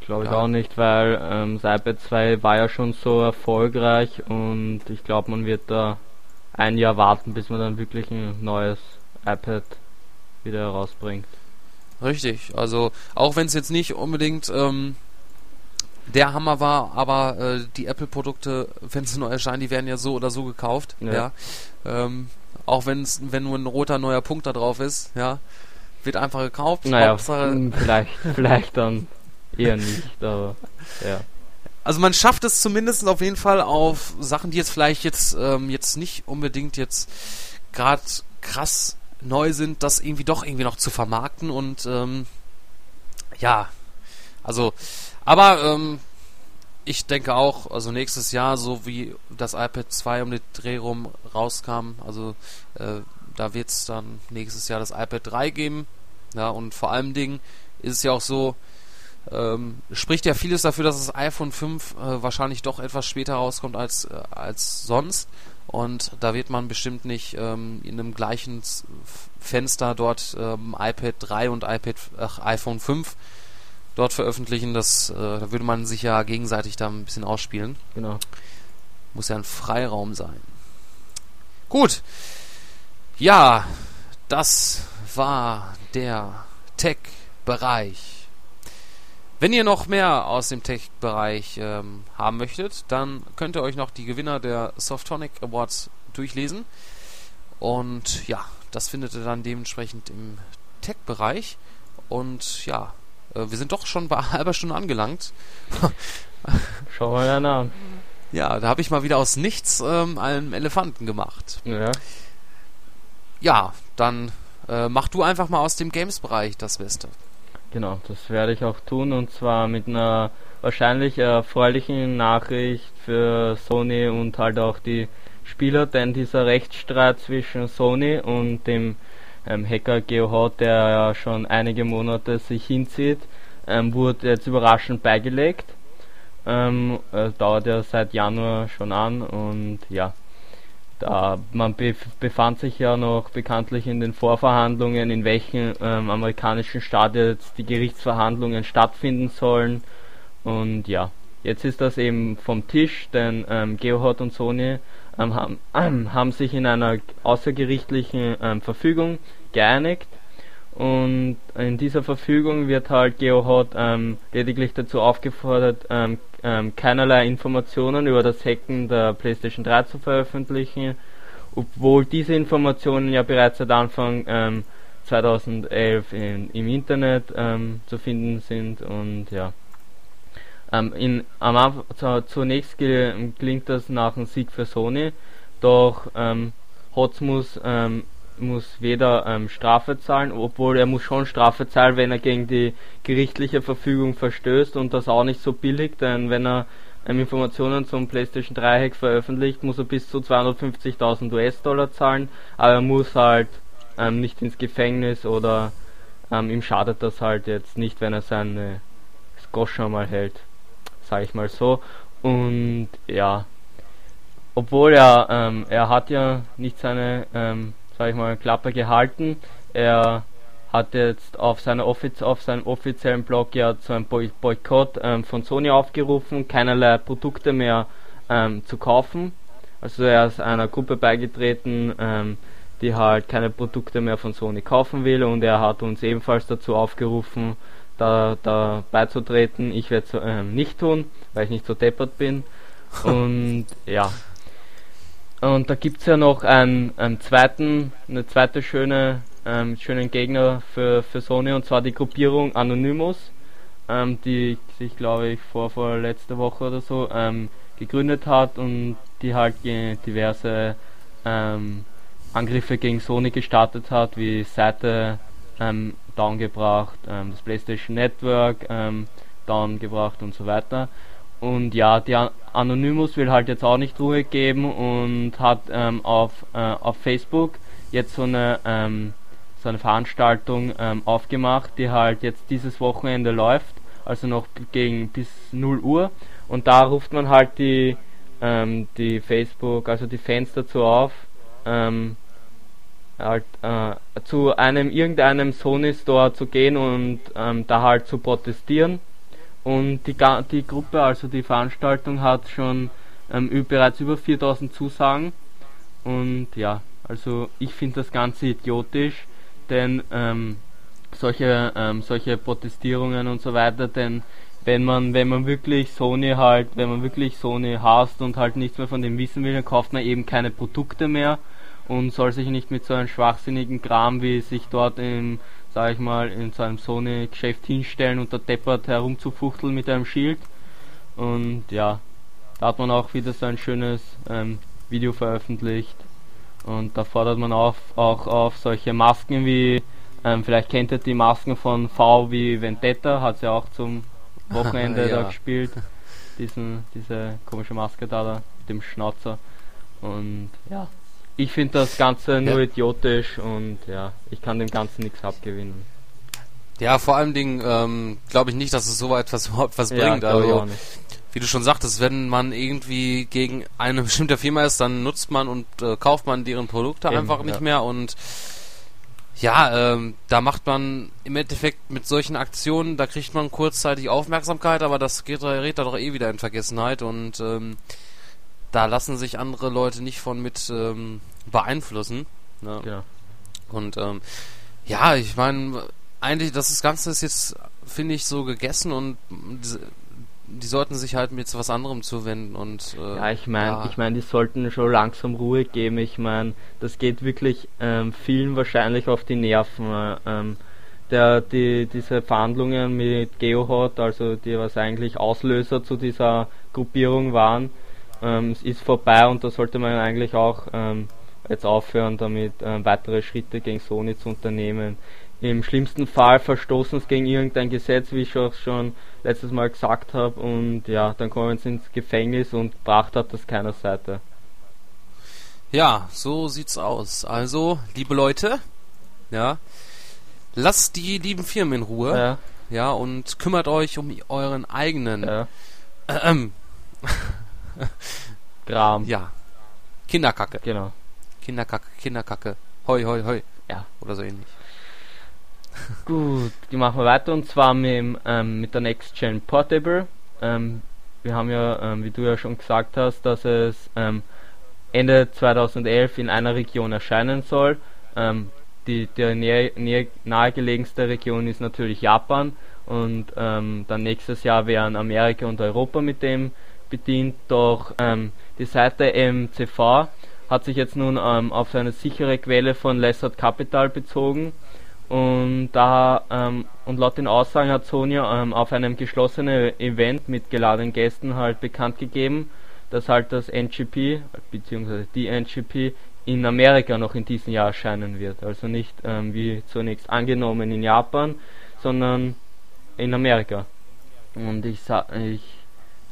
Glaube ich ja. auch nicht, weil ähm, das iPad 2 war ja schon so erfolgreich und ich glaube, man wird da ein Jahr warten, bis man dann wirklich ein neues iPad wieder herausbringt. Richtig, also auch wenn es jetzt nicht unbedingt ähm, der Hammer war, aber äh, die Apple-Produkte, wenn sie neu erscheinen, die werden ja so oder so gekauft. Ja. ja. Ähm, auch wenn's, wenn nur ein roter neuer Punkt da drauf ist, ja, wird einfach gekauft. Naja, Hauptsache, hm, vielleicht, vielleicht dann eher nicht, aber ja. Also man schafft es zumindest auf jeden Fall auf Sachen, die jetzt vielleicht jetzt ähm, jetzt nicht unbedingt jetzt gerade krass neu sind, das irgendwie doch irgendwie noch zu vermarkten und ähm, ja, also aber ähm, ich denke auch, also nächstes Jahr, so wie das iPad 2 um den Dreh rum rauskam, also äh, da wird es dann nächstes Jahr das iPad 3 geben. Ja, und vor allem Dingen ist es ja auch so, ähm, spricht ja vieles dafür, dass das iPhone 5 äh, wahrscheinlich doch etwas später rauskommt als, äh, als sonst. Und da wird man bestimmt nicht ähm, in einem gleichen Fenster dort ähm, iPad 3 und iPad, ach, iPhone 5 dort veröffentlichen. Das, äh, da würde man sich ja gegenseitig da ein bisschen ausspielen. Genau. Muss ja ein Freiraum sein. Gut. Ja, das war der Tech-Bereich. Wenn ihr noch mehr aus dem Tech-Bereich ähm, haben möchtet, dann könnt ihr euch noch die Gewinner der Softonic Awards durchlesen. Und ja, das findet ihr dann dementsprechend im Tech-Bereich. Und ja, wir sind doch schon bei einer halben Stunde angelangt. Schauen wir ja nach. Ja, da habe ich mal wieder aus nichts ähm, einen Elefanten gemacht. Ja. Ja, dann äh, mach du einfach mal aus dem Games-Bereich das Beste. Genau, das werde ich auch tun und zwar mit einer wahrscheinlich erfreulichen Nachricht für Sony und halt auch die Spieler, denn dieser Rechtsstreit zwischen Sony und dem ähm, Hacker Geohot, der ja schon einige Monate sich hinzieht, ähm, wurde jetzt überraschend beigelegt. Ähm, äh, dauert ja seit Januar schon an und ja, da man befand sich ja noch bekanntlich in den Vorverhandlungen, in welchen ähm, amerikanischen Staat jetzt die Gerichtsverhandlungen stattfinden sollen. Und ja, jetzt ist das eben vom Tisch, denn ähm, Geohot und Sony haben, ähm, haben sich in einer außergerichtlichen ähm, Verfügung geeinigt und in dieser Verfügung wird halt GeoHot ähm, lediglich dazu aufgefordert, ähm, ähm, keinerlei Informationen über das Hacken der PlayStation 3 zu veröffentlichen, obwohl diese Informationen ja bereits seit Anfang 2011 in, im Internet zu finden sind und ja. Ähm, in, am, zunächst klingt das nach einem Sieg für Sony, doch ähm, Hotz muss ähm, muss weder ähm, Strafe zahlen, obwohl er muss schon Strafe zahlen, wenn er gegen die gerichtliche Verfügung verstößt und das auch nicht so billig, denn wenn er ähm, Informationen zum PlayStation 3 Hack veröffentlicht, muss er bis zu 250.000 US-Dollar zahlen, aber er muss halt ähm, nicht ins Gefängnis oder ähm, ihm schadet das halt jetzt nicht, wenn er seine Goschen mal hält, sag ich mal so. Und ja, obwohl er, ähm, er hat ja nicht seine, ähm, sag ich mal, Klappe gehalten. Er hat jetzt auf, seiner Offiz auf seinem offiziellen Blog ja zu einem Boykott ähm, von Sony aufgerufen, keinerlei Produkte mehr ähm, zu kaufen. Also er ist einer Gruppe beigetreten, ähm, die halt keine Produkte mehr von Sony kaufen will und er hat uns ebenfalls dazu aufgerufen, da, da beizutreten. Ich werde es ähm, nicht tun, weil ich nicht so deppert bin. Und ja, und da gibt es ja noch einen, einen zweiten, eine zweite schöne, ähm, schönen Gegner für, für Sony und zwar die Gruppierung Anonymous, ähm, die sich glaube ich vor, vor letzter Woche oder so ähm, gegründet hat und die halt diverse ähm, Angriffe gegen Sony gestartet hat, wie Seite ähm, downgebracht, ähm, das PlayStation Network downgebracht und so weiter. Und ja, der Anonymous will halt jetzt auch nicht Ruhe geben und hat ähm, auf, äh, auf Facebook jetzt so eine, ähm, so eine Veranstaltung ähm, aufgemacht, die halt jetzt dieses Wochenende läuft, also noch gegen bis 0 Uhr. Und da ruft man halt die, ähm, die Facebook, also die Fans dazu auf, ähm, halt, äh, zu einem irgendeinem Sony Store zu gehen und ähm, da halt zu protestieren und die, die Gruppe, also die Veranstaltung, hat schon ähm, bereits über 4000 Zusagen. Und ja, also ich finde das Ganze idiotisch, denn ähm, solche, ähm, solche Protestierungen und so weiter, denn wenn man, wenn man wirklich Sony halt, wenn man wirklich Sony hasst und halt nichts mehr von dem wissen will, dann kauft man eben keine Produkte mehr und soll sich nicht mit so einem schwachsinnigen Kram, wie sich dort im sag ich mal, in seinem Sony-Geschäft hinstellen und da deppert herumzufuchteln mit einem Schild. Und ja, da hat man auch wieder so ein schönes ähm, Video veröffentlicht. Und da fordert man auf, auch auf solche Masken wie, ähm, vielleicht kennt ihr die Masken von V wie Vendetta, hat sie auch zum Wochenende ja. da gespielt. Diesen, diese komische Maske da, da mit dem Schnauzer. Und ja, ich finde das Ganze nur ja. idiotisch und ja, ich kann dem Ganzen nichts abgewinnen. Ja, vor allem Dingen ähm, glaube ich nicht, dass es so etwas überhaupt was bringt. Ja, also, wie du schon sagtest, wenn man irgendwie gegen eine bestimmte Firma ist, dann nutzt man und äh, kauft man deren Produkte Eben, einfach nicht ja. mehr und ja, ähm, da macht man im Endeffekt mit solchen Aktionen, da kriegt man kurzzeitig Aufmerksamkeit, aber das geht, gerät da doch eh wieder in Vergessenheit und ähm, da lassen sich andere Leute nicht von mit ähm, beeinflussen. Ne? Ja. Und ähm, ja, ich meine, eigentlich, das Ganze ist jetzt, finde ich, so gegessen und die, die, sollten sich halt mit was anderem zuwenden und äh, ja, ich meine, ja. ich meine, die sollten schon langsam Ruhe geben. Ich meine, das geht wirklich ähm, vielen wahrscheinlich auf die Nerven. Äh, ähm, der, die, diese Verhandlungen mit GeoHot, also die was eigentlich Auslöser zu dieser Gruppierung waren, ähm, es ist vorbei und da sollte man eigentlich auch ähm, jetzt aufhören, damit ähm, weitere Schritte gegen Sony zu unternehmen. Im schlimmsten Fall verstoßen sie gegen irgendein Gesetz, wie ich auch schon letztes Mal gesagt habe, und ja, dann kommen sie ins Gefängnis und Pracht hat das keiner Seite. Ja, so sieht's aus. Also, liebe Leute, ja, lasst die lieben Firmen in Ruhe. Ja. Ja, und kümmert euch um euren eigenen ja. äh, Gram. Ja. Kinderkacke. Genau. Kinderkacke, Kinderkacke. Hoi, hoi, hoi. Ja. Oder so ähnlich. Gut, die machen wir weiter und zwar mit, ähm, mit der Next Gen Portable. Ähm, wir haben ja, ähm, wie du ja schon gesagt hast, dass es ähm, Ende 2011 in einer Region erscheinen soll. Ähm, die der näher, näher, nahegelegenste Region ist natürlich Japan und ähm, dann nächstes Jahr wären Amerika und Europa mit dem bedient, doch ähm, die Seite MCV hat sich jetzt nun ähm, auf eine sichere Quelle von Lessard Capital bezogen und da ähm, und laut den Aussagen hat Sony ähm, auf einem geschlossenen Event mit geladenen Gästen halt bekannt gegeben, dass halt das NGP bzw. die NGP in Amerika noch in diesem Jahr erscheinen wird. Also nicht ähm, wie zunächst angenommen in Japan, sondern in Amerika. Und ich, ich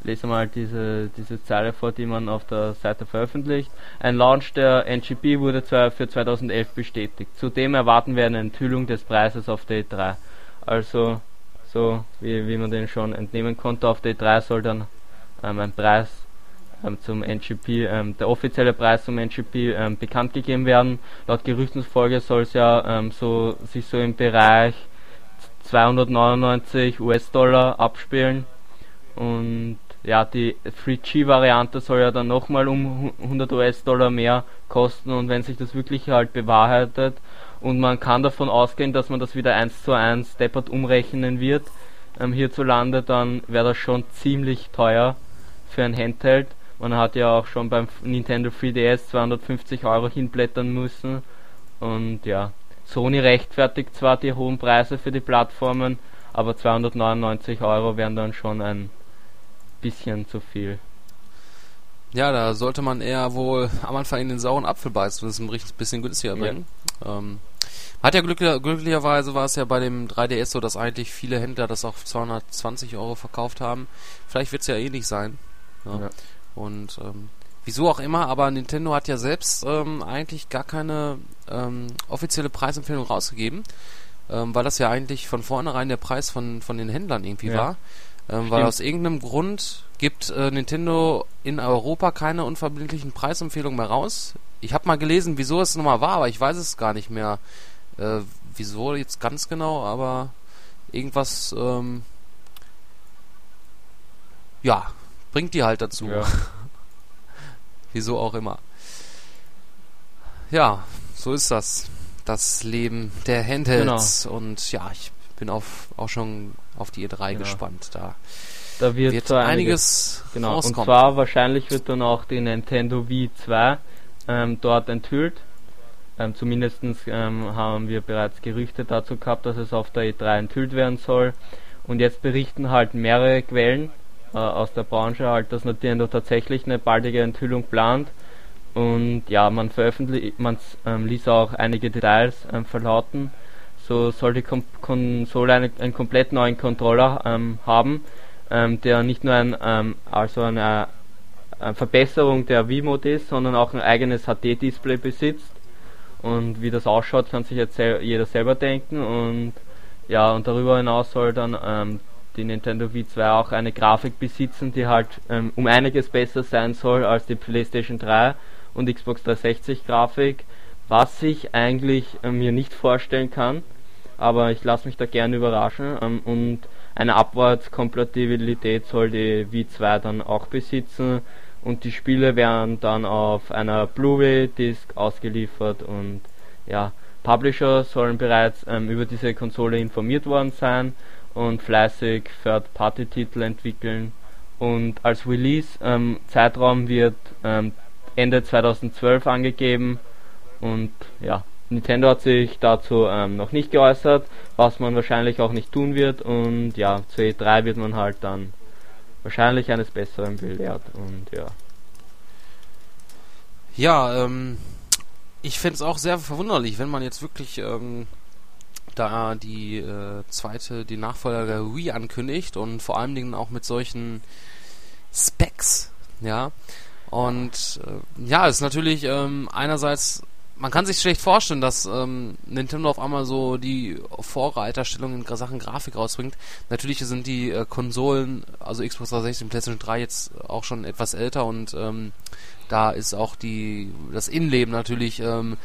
lese mal diese, diese Zeile vor, die man auf der Seite veröffentlicht. Ein Launch der NGP wurde zwar für 2011 bestätigt. Zudem erwarten wir eine Enthüllung des Preises auf Day 3. Also, so wie, wie man den schon entnehmen konnte, auf Day 3 soll dann ähm, ein Preis ähm, zum NGP, ähm, der offizielle Preis zum NGP ähm, bekannt gegeben werden. Laut Gerüchtensfolge soll es ja ähm, so, sich so im Bereich 299 US-Dollar abspielen. Und ja, die 3G-Variante soll ja dann nochmal um 100 US-Dollar mehr kosten und wenn sich das wirklich halt bewahrheitet und man kann davon ausgehen, dass man das wieder 1 zu 1 deppert umrechnen wird, ähm, hierzulande, dann wäre das schon ziemlich teuer für ein Handheld. Man hat ja auch schon beim Nintendo 3DS 250 Euro hinblättern müssen und ja, Sony rechtfertigt zwar die hohen Preise für die Plattformen, aber 299 Euro wären dann schon ein bisschen zu viel. Ja, da sollte man eher wohl am Anfang in den sauren Apfel beißen und es ein bisschen günstiger bringen. Ja. Ähm, hat ja glücklicher, glücklicherweise war es ja bei dem 3DS so, dass eigentlich viele Händler das auf 220 Euro verkauft haben. Vielleicht wird es ja ähnlich sein. Ja. ja. Und ähm, wieso auch immer, aber Nintendo hat ja selbst ähm, eigentlich gar keine ähm, offizielle Preisempfehlung rausgegeben, ähm, weil das ja eigentlich von vornherein der Preis von, von den Händlern irgendwie war. Ähm, weil aus irgendeinem Grund gibt äh, Nintendo in Europa keine unverbindlichen Preisempfehlungen mehr raus. Ich habe mal gelesen, wieso es nochmal war, aber ich weiß es gar nicht mehr. Äh, wieso jetzt ganz genau, aber irgendwas, ähm, ja, bringt die halt dazu. Ja. wieso auch immer. Ja, so ist das. Das Leben der Handhelds. Genau. Und ja, ich bin auf, auch schon auf die E3 ja. gespannt. Da, da wird, wird einiges, genau. Und zwar wahrscheinlich wird dann auch die Nintendo Wii 2 ähm, dort enthüllt. Ähm, Zumindest ähm, haben wir bereits Gerüchte dazu gehabt, dass es auf der E3 enthüllt werden soll. Und jetzt berichten halt mehrere Quellen äh, aus der Branche halt, dass Nintendo tatsächlich eine baldige Enthüllung plant. Und ja, man veröffentlicht, man ähm, ließ auch einige Details ähm, verlauten. So soll die Kom Konsole eine, einen komplett neuen Controller ähm, haben, ähm, der nicht nur ein, ähm, also eine, eine, Verbesserung der Wii-Mode ist, sondern auch ein eigenes HD-Display besitzt. Und wie das ausschaut, kann sich jetzt sel jeder selber denken. Und ja, und darüber hinaus soll dann ähm, die Nintendo Wii 2 auch eine Grafik besitzen, die halt ähm, um einiges besser sein soll als die PlayStation 3 und Xbox 360 Grafik, was ich eigentlich äh, mir nicht vorstellen kann aber ich lasse mich da gerne überraschen ähm, und eine Abwärtskompatibilität soll die Wii 2 dann auch besitzen und die Spiele werden dann auf einer Blu-ray-Disc ausgeliefert und ja, Publisher sollen bereits ähm, über diese Konsole informiert worden sein und fleißig Third-Party-Titel entwickeln und als Release-Zeitraum ähm, wird ähm, Ende 2012 angegeben und ja, Nintendo hat sich dazu ähm, noch nicht geäußert, was man wahrscheinlich auch nicht tun wird und ja, zu E3 wird man halt dann wahrscheinlich eines Besseren belehrt und ja. Ja, ähm, ich finde es auch sehr verwunderlich, wenn man jetzt wirklich ähm, da die äh, zweite, die Nachfolger der Wii ankündigt und vor allen Dingen auch mit solchen Specs, ja. Und äh, ja, ist natürlich ähm, einerseits man kann sich schlecht vorstellen, dass ähm, Nintendo auf einmal so die Vorreiterstellung in Sachen Grafik rausbringt. Natürlich sind die äh, Konsolen, also Xbox 360 und PlayStation 3 jetzt auch schon etwas älter und ähm, da ist auch die das Innenleben natürlich ähm,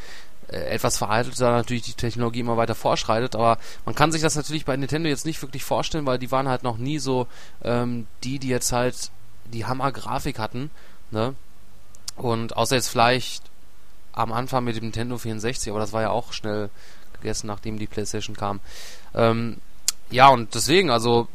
äh, etwas veraltet, da natürlich die Technologie immer weiter vorschreitet, aber man kann sich das natürlich bei Nintendo jetzt nicht wirklich vorstellen, weil die waren halt noch nie so ähm, die, die jetzt halt die Hammer-Grafik hatten, ne? Und außer jetzt vielleicht am Anfang mit dem Nintendo 64, aber das war ja auch schnell gegessen, nachdem die PlayStation kam. Ähm, ja, und deswegen, also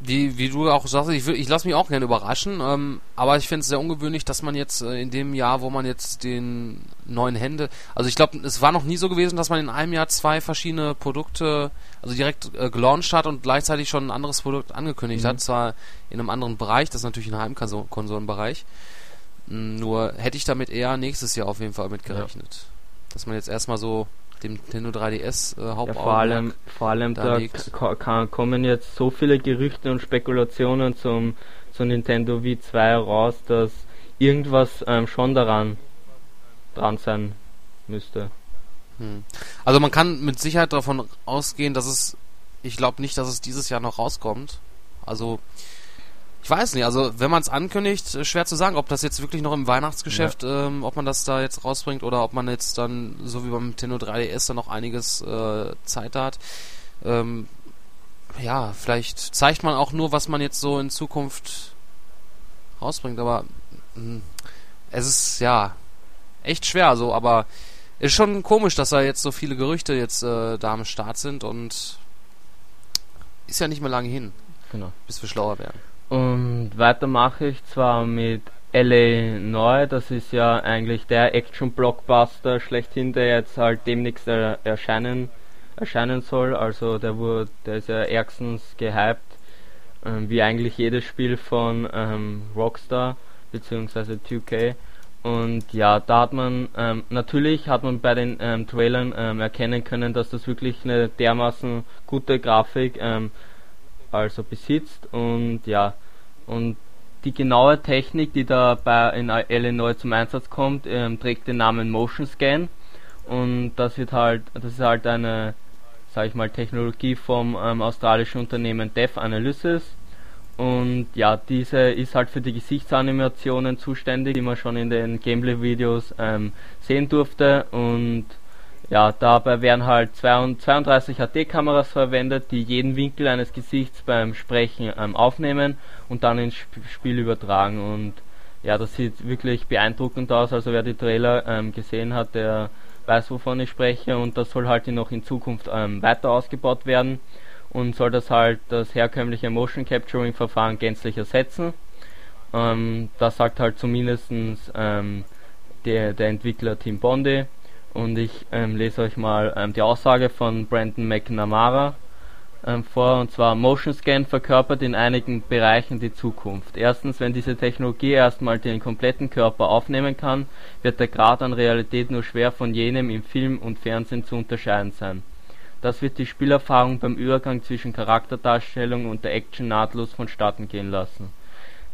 wie, wie du auch sagst, ich, ich lasse mich auch gerne überraschen, ähm, aber ich finde es sehr ungewöhnlich, dass man jetzt äh, in dem Jahr, wo man jetzt den neuen Hände, also ich glaube, es war noch nie so gewesen, dass man in einem Jahr zwei verschiedene Produkte, also direkt äh, gelauncht hat und gleichzeitig schon ein anderes Produkt angekündigt mhm. hat, zwar in einem anderen Bereich, das ist natürlich ein Heimkonsolenbereich. Hm, Nur hätte ich damit eher nächstes Jahr auf jeden Fall mit gerechnet. Dass man jetzt erstmal so dem Nintendo 3DS äh, Ja, Hauptaugenmerk vor allem, vor allem da da kommen jetzt so viele Gerüchte und Spekulationen zum, zum Nintendo V2 raus, dass irgendwas ähm, schon daran dran sein müsste. Hm. Also man kann mit Sicherheit davon ausgehen, dass es, ich glaube nicht, dass es dieses Jahr noch rauskommt. Also ich weiß nicht, also wenn man es ankündigt, äh, schwer zu sagen, ob das jetzt wirklich noch im Weihnachtsgeschäft, ähm, ob man das da jetzt rausbringt oder ob man jetzt dann, so wie beim Nintendo 3DS, dann noch einiges äh, Zeit hat. Ähm, ja, vielleicht zeigt man auch nur, was man jetzt so in Zukunft rausbringt, aber mh, es ist ja echt schwer so, aber ist schon komisch, dass da jetzt so viele Gerüchte jetzt äh, da am Start sind und ist ja nicht mehr lange hin, Genau. bis wir schlauer werden. Und weiter mache ich zwar mit LA Neu, das ist ja eigentlich der Action-Blockbuster schlechthin, der jetzt halt demnächst er erscheinen, erscheinen soll. Also der wurde, der ist ja ärgstens gehypt, ähm, wie eigentlich jedes Spiel von ähm, Rockstar bzw. 2K. Und ja, da hat man, ähm, natürlich hat man bei den ähm, Trailern ähm, erkennen können, dass das wirklich eine dermaßen gute Grafik ähm, also besitzt und ja, und die genaue Technik, die da bei in Illinois zum Einsatz kommt, ähm, trägt den Namen Motion Scan und das wird halt, das ist halt eine, sag ich mal, Technologie vom ähm, australischen Unternehmen Dev Analysis und ja, diese ist halt für die Gesichtsanimationen zuständig, die man schon in den Gameplay-Videos ähm, sehen durfte und ja, dabei werden halt 32 HD-Kameras verwendet, die jeden Winkel eines Gesichts beim Sprechen ähm, aufnehmen und dann ins Sp Spiel übertragen. Und ja, das sieht wirklich beeindruckend aus. Also wer die Trailer ähm, gesehen hat, der weiß, wovon ich spreche. Und das soll halt noch in Zukunft ähm, weiter ausgebaut werden und soll das halt das herkömmliche Motion Capturing Verfahren gänzlich ersetzen. Ähm, das sagt halt zumindestens ähm, der, der Entwickler Tim Bondi. Und ich ähm, lese euch mal ähm, die Aussage von Brandon McNamara ähm, vor. Und zwar Motion Scan verkörpert in einigen Bereichen die Zukunft. Erstens, wenn diese Technologie erstmal den kompletten Körper aufnehmen kann, wird der Grad an Realität nur schwer von jenem im Film und Fernsehen zu unterscheiden sein. Das wird die Spielerfahrung beim Übergang zwischen Charakterdarstellung und der Action nahtlos vonstatten gehen lassen.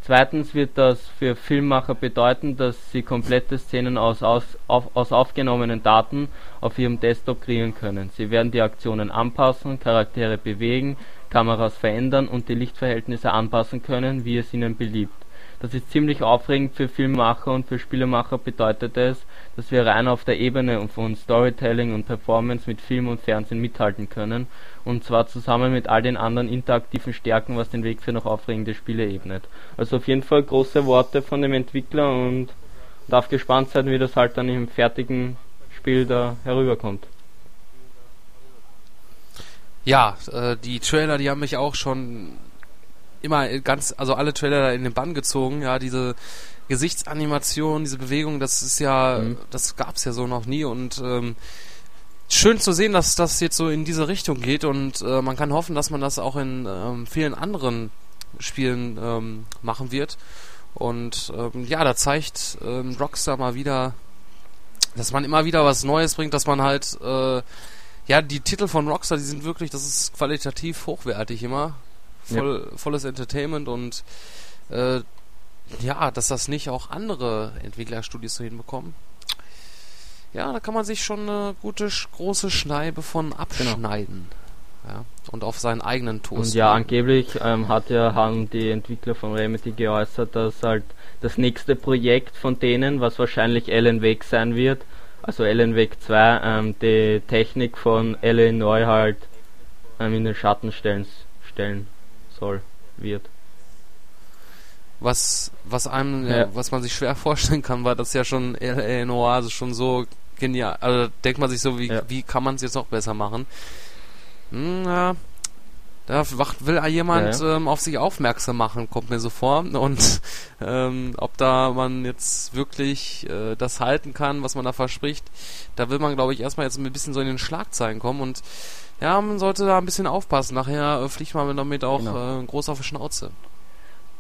Zweitens wird das für Filmmacher bedeuten, dass sie komplette Szenen aus, aus, aus aufgenommenen Daten auf ihrem Desktop kreieren können. Sie werden die Aktionen anpassen, Charaktere bewegen, Kameras verändern und die Lichtverhältnisse anpassen können, wie es ihnen beliebt. Das ist ziemlich aufregend für Filmemacher und für Spielemacher bedeutet es, dass wir rein auf der Ebene von Storytelling und Performance mit Film und Fernsehen mithalten können und zwar zusammen mit all den anderen interaktiven Stärken, was den Weg für noch aufregende Spiele ebnet. Also auf jeden Fall große Worte von dem Entwickler und darf gespannt sein, wie das halt dann im fertigen Spiel da herüberkommt. Ja, äh, die Trailer, die haben mich auch schon immer ganz, also alle Trailer da in den Bann gezogen, ja, diese Gesichtsanimation, diese Bewegung, das ist ja, Mhm. das gab's ja so noch nie und ähm, schön zu sehen, dass das jetzt so in diese Richtung geht und äh, man kann hoffen, dass man das auch in ähm, vielen anderen Spielen ähm, machen wird. Und ähm, ja, da zeigt ähm, Rockstar mal wieder, dass man immer wieder was Neues bringt, dass man halt äh, ja, die Titel von Rockstar, die sind wirklich, das ist qualitativ hochwertig immer. Voll, Volles Entertainment und äh, ja, dass das nicht auch andere Entwicklerstudios so hinbekommen. Ja, da kann man sich schon eine gute, große Schneibe von abschneiden. Ja, und auf seinen eigenen Toast. Genau. Und ja, angeblich ähm, hat ja, haben die Entwickler von Remedy geäußert, dass halt das nächste Projekt von denen, was wahrscheinlich Alan Wake sein wird, also Alan Wake 2, ähm, die Technik von Illinois halt ähm, in den Schatten stellen, stellen soll, wird. was, was einem, ja. Ja. was man sich schwer vorstellen kann, weil das ja schon. Noir also schon so genial, also denkt man sich so, wie, Ja. wie kann man es jetzt noch besser machen? Hm, ja, da wacht, will jemand Ja, Ähm, auf sich aufmerksam machen, kommt mir so vor. Und ähm, ob da man jetzt wirklich äh, das halten kann, was man da verspricht, da will man, glaube ich, erstmal jetzt ein bisschen so in den Schlagzeilen kommen und ja, man sollte da ein bisschen aufpassen. Nachher äh, fliegt man damit auch Genau. äh, groß auf die Schnauze.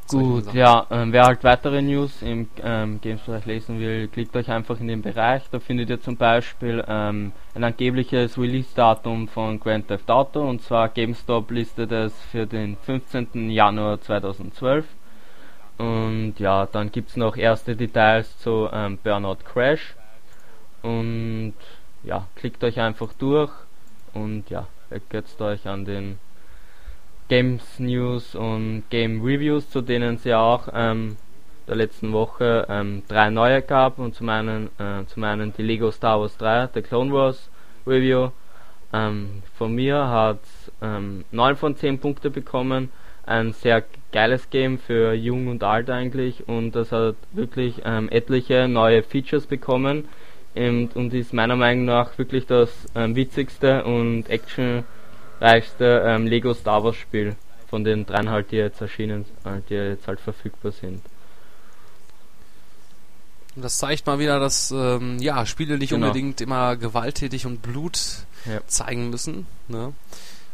Gut, ja, ähm, wer halt weitere News im ähm, Games-Bereich lesen will, klickt euch einfach in den Bereich. Da findet ihr zum Beispiel ähm, ein angebliches Release-Datum von Grand Theft Auto und zwar GameStop listet es für den 15. Januar 2012. Und ja, dann gibt es noch erste Details zu ähm, Burnout Crash. Und ja, klickt euch einfach durch und ja, ergötzt euch an den Games News und Game Reviews, zu denen es ja auch ähm, der letzten Woche ähm, drei neue gab. Und zum einen, äh, zum einen die Lego Star Wars 3, der Clone Wars Review. Ähm, von mir hat ähm, 9 von 10 Punkte bekommen. Ein sehr geiles Game für jung und alt eigentlich und das hat wirklich ähm, etliche neue Features bekommen und, und ist meiner Meinung nach wirklich das ähm, witzigste und action reichste ähm, Lego Star Wars Spiel von den dreien halt, die jetzt erschienen, äh, die jetzt halt verfügbar sind. Das zeigt mal wieder, dass ähm, ja Spiele nicht genau. unbedingt immer gewalttätig und Blut ja. zeigen müssen. Ne?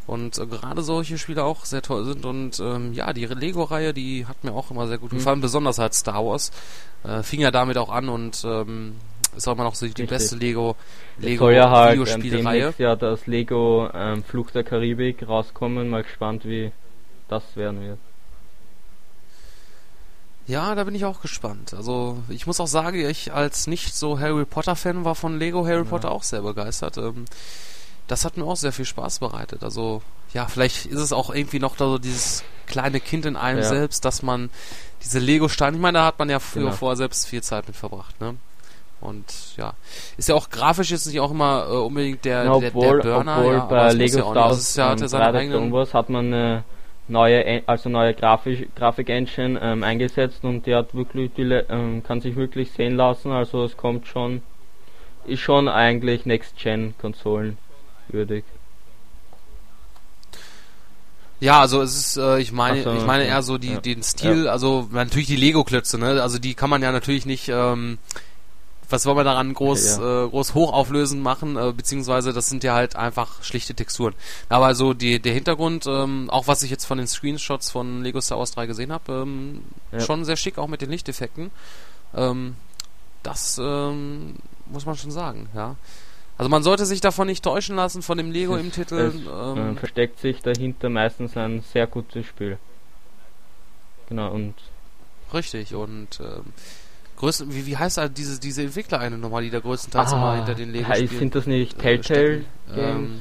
Und äh, gerade solche Spiele auch sehr toll sind. Und ähm, ja, die Lego-Reihe, die hat mir auch immer sehr gut mhm. gefallen, besonders halt Star Wars. Äh, fing ja damit auch an und ähm, ist auch immer noch so die Richtig. beste Lego Lego ja halt, Videospielreihe. Ähm, ja das Lego ähm, Fluch der Karibik rauskommen. Mal gespannt, wie das werden wird. Ja, da bin ich auch gespannt. Also ich muss auch sagen, ich als nicht so Harry Potter Fan war von Lego Harry ja. Potter auch sehr begeistert. Ähm, das hat mir auch sehr viel Spaß bereitet. Also ja, vielleicht ist es auch irgendwie noch da so dieses kleine Kind in einem ja. selbst, dass man diese Lego-Steine, ich meine, da hat man ja früher genau. vorher selbst viel Zeit mit verbracht, ne? Und ja, ist ja auch grafisch jetzt nicht auch immer äh, unbedingt der, ja, obwohl, der, Burner. Obwohl ja, bei Lego ja Star Wars ja, hat seine eigenen hat man eine neue, also neue Grafik, Grafik-Engine ähm, eingesetzt und die hat wirklich, die ähm, kann sich wirklich sehen lassen. Also es kommt schon, ist schon eigentlich Next-Gen-Konsolen würdig. Ja, also es ist, äh, ich meine, so, ich meine eher so die, ja. den Stil, ja. also natürlich die Lego-Klötze, ne? Also die kann man ja natürlich nicht ähm, was wollen wir daran groß, ja. äh, groß hochauflösen machen, äh, beziehungsweise das sind ja halt einfach schlichte Texturen. Aber so die, der Hintergrund, ähm, auch was ich jetzt von den Screenshots von Lego Star Wars 3 gesehen habe, ähm, ja. schon sehr schick, auch mit den Lichteffekten. Ähm, das ähm, muss man schon sagen, ja. Also man sollte sich davon nicht täuschen lassen von dem Lego es, im Titel. Es, ähm, versteckt sich dahinter meistens ein sehr gutes Spiel. Genau und richtig und ähm, größten, wie, wie heißt da diese, diese Entwickler eine nochmal, die da größtenteils ah, immer hinter den Lego ja, Sind das nicht äh, Telltale äh, Games? Ähm,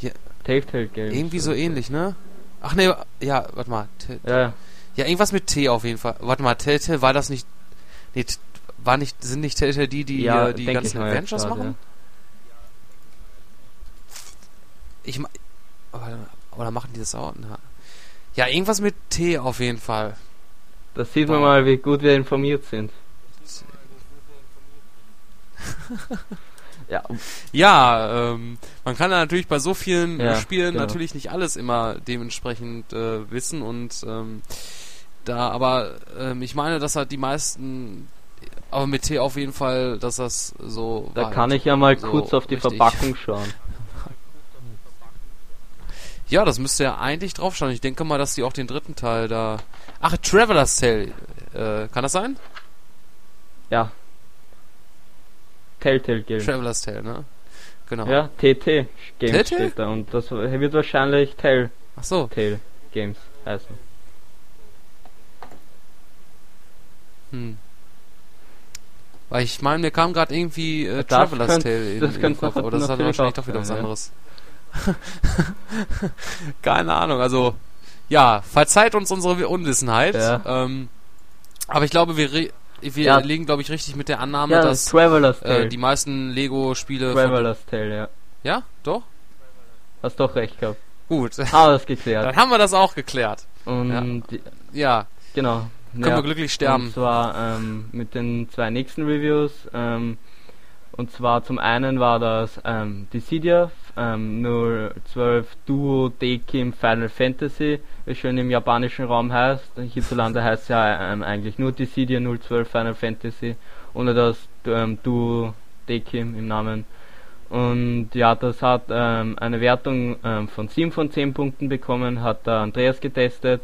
ja, Telltale Games. Irgendwie so ähnlich, ne? Ach ne, ja, warte mal. Ja. ja, irgendwas mit T auf jeden Fall. Warte mal, Telltale war das nicht. Nee, war nicht, sind nicht Telltale die, die ja, die ganzen Adventures machen? Ja. Ich oder machen die das auch? Ja, irgendwas mit T auf jeden Fall. Da sieht man mal, wie gut wir informiert sind. ja, ja ähm, man kann ja natürlich bei so vielen ja, Spielen genau. natürlich nicht alles immer dementsprechend äh, wissen und ähm, da, aber ähm, ich meine, dass halt die meisten, aber mit T auf jeden Fall, dass das so. Da kann halt ich ja mal so kurz auf die richtig. Verpackung schauen. Ja, das müsste ja eigentlich draufschauen. Ich denke mal, dass die auch den dritten Teil da. Ach, Traveler's Tale. Äh, kann das sein? Ja. Telltale Games. Traveler's Tale, ne? Genau. Ja, TT Games steht da und das wird wahrscheinlich Tell. Ach so. Tale Games heißen. Hm. Weil ich meine, mir kam gerade irgendwie äh, Traveler's Tale in, das den Kopf, aber das ist dann wahrscheinlich doch wieder was anderes. Ja. Keine Ahnung, also ja, verzeiht uns unsere Unwissenheit. Ja. Ähm, aber ich glaube, wir, wir ja. legen, glaube ich, richtig mit der Annahme, ja, dass äh, die meisten Lego-Spiele. Traveler's Tale, ja. Ja, doch? Hast doch recht gehabt. Gut. Haben wir das geklärt. Dann haben wir das auch geklärt. Und ja. Genau. Können wir glücklich sterben. Und zwar ähm, mit den zwei nächsten Reviews. Ähm, und zwar zum einen war das ähm, Dissidia ähm, 012 Duo Dekim Final Fantasy, wie schön im japanischen Raum heißt. Hierzulande heißt es ja ähm, eigentlich nur Dissidia 012 Final Fantasy, ohne das ähm, Duo Dekim im Namen. Und ja, das hat ähm, eine Wertung ähm, von 7 von 10 Punkten bekommen, hat der Andreas getestet.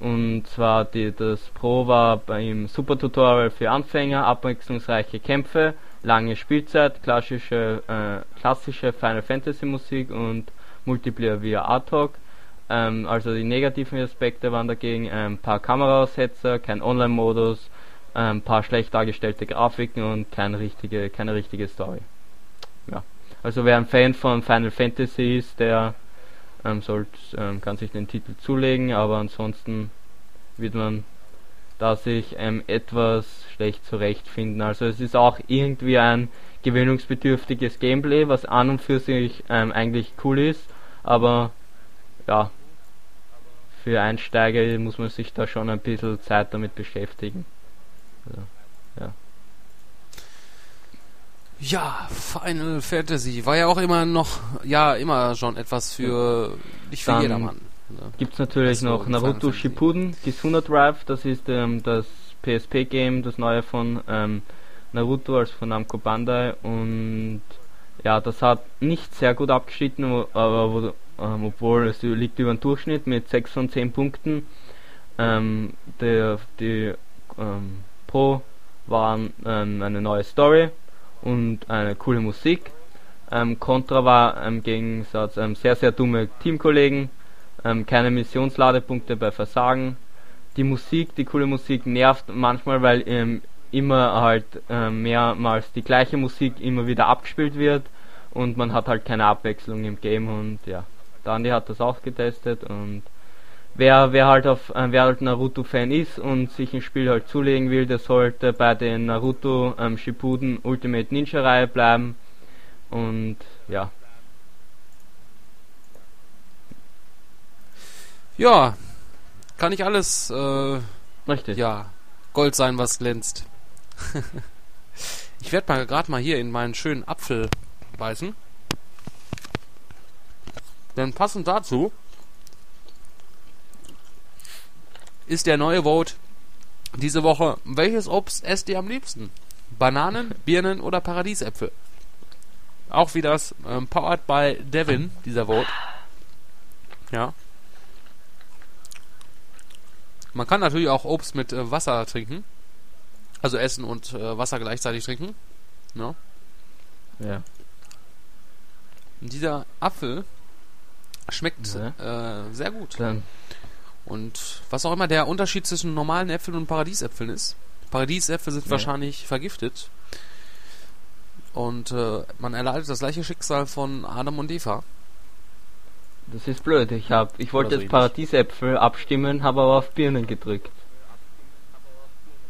Und zwar die, das Pro war beim Super Tutorial für Anfänger, abwechslungsreiche Kämpfe, lange Spielzeit, klassische, äh, klassische Final Fantasy Musik und Multiplayer via Art-Talk. Ähm, also die negativen Aspekte waren dagegen ein paar Kameraaussetzer, kein Online-Modus, ein paar schlecht dargestellte Grafiken und keine richtige, keine richtige Story. Ja. Also wer ein Fan von Final Fantasy ist, der ähm, sollt, ähm, kann sich den Titel zulegen, aber ansonsten wird man da sich ähm, etwas schlecht zurechtfinden. Also es ist auch irgendwie ein gewöhnungsbedürftiges Gameplay, was an und für sich ähm, eigentlich cool ist, aber ja, für Einsteiger muss man sich da schon ein bisschen Zeit damit beschäftigen. Also, ja. Ja, Final Fantasy war ja auch immer noch, ja, immer schon etwas für, nicht für Dann jedermann. Ne? Gibt's natürlich Also, noch Naruto. Shippuden, Kisuna Drive, das ist ähm, das PSP-Game, das neue von ähm, Naruto, also von Namco Bandai und ja, das hat nicht sehr gut abgeschnitten, wo- aber wo, ähm, obwohl es liegt über den Durchschnitt mit 6 von 10 Punkten. Ähm, der, die ähm, Pro waren ähm, eine neue Story und eine coole Musik. Ähm, Contra war im Gegensatz ähm, sehr, sehr dumme Teamkollegen, ähm, keine Missionsladepunkte bei Versagen. Die Musik, die coole Musik nervt manchmal, weil ähm, immer halt ähm, mehrmals die gleiche Musik immer wieder abgespielt wird und man hat halt keine Abwechslung im Game und ja, Dandi hat das auch getestet und wer, wer halt auf äh, wer halt Naruto Fan ist und sich ein Spiel halt zulegen will, der sollte bei den Naruto ähm, Shippuden Ultimate Ninja Reihe bleiben und ja, Ja, kann nicht alles, äh, richtig. ja, Gold sein, was glänzt. ich werde mal gerade mal hier in meinen schönen Apfel beißen. Denn passend dazu ist der neue Vote diese Woche. Welches Obst esst ihr am liebsten? Bananen, Birnen oder Paradiesäpfel? Auch wie das ähm, powered by Devin, dieser Vote. Ja. Man kann natürlich auch Obst mit äh, Wasser trinken. Also essen und äh, Wasser gleichzeitig trinken. Ja. Ja. Und dieser Apfel schmeckt Ja. äh, sehr gut. Dann Und was auch immer der Unterschied zwischen normalen Äpfeln und Paradiesäpfeln ist. Paradiesäpfel sind Ja. wahrscheinlich vergiftet. Und äh, man erleidet das gleiche Schicksal von Adam und Eva. Das ist blöd. Ich hab, ich wollte so jetzt. Paradiesäpfel abstimmen, habe aber auf Birnen gedrückt.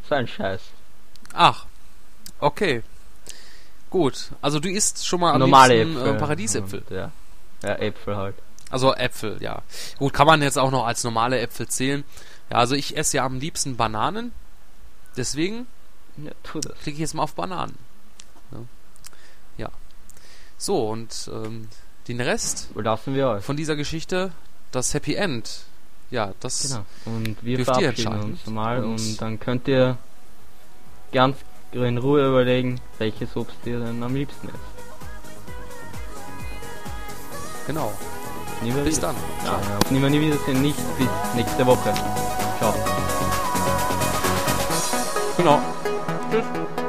So ein Scheiß. Ach, okay. Gut, also du isst schon mal am Normale liebsten Äpfel. äh, Paradiesäpfel. Und, ja. ja, Äpfel halt. Also Äpfel, ja. Gut, kann man jetzt auch noch als normale Äpfel zählen. Ja, also ich esse ja am liebsten Bananen. Deswegen Ja, tu das. klicke ich jetzt mal auf Bananen. Ja. ja. So, und ähm, den Rest Lassen wir euch. von dieser Geschichte, das Happy End. Ja, das Genau. Und wir verabschieden entscheiden. uns mal und, Und- dann könnt ihr ganz in Ruhe überlegen, welches Obst ihr denn am liebsten isst. genau. Nie mehr Bis wieder. dann. Ja, ja, auf nie mehr nie wiedersehen. Nicht bis nächste Woche. Ciao. Genau. Tschüss.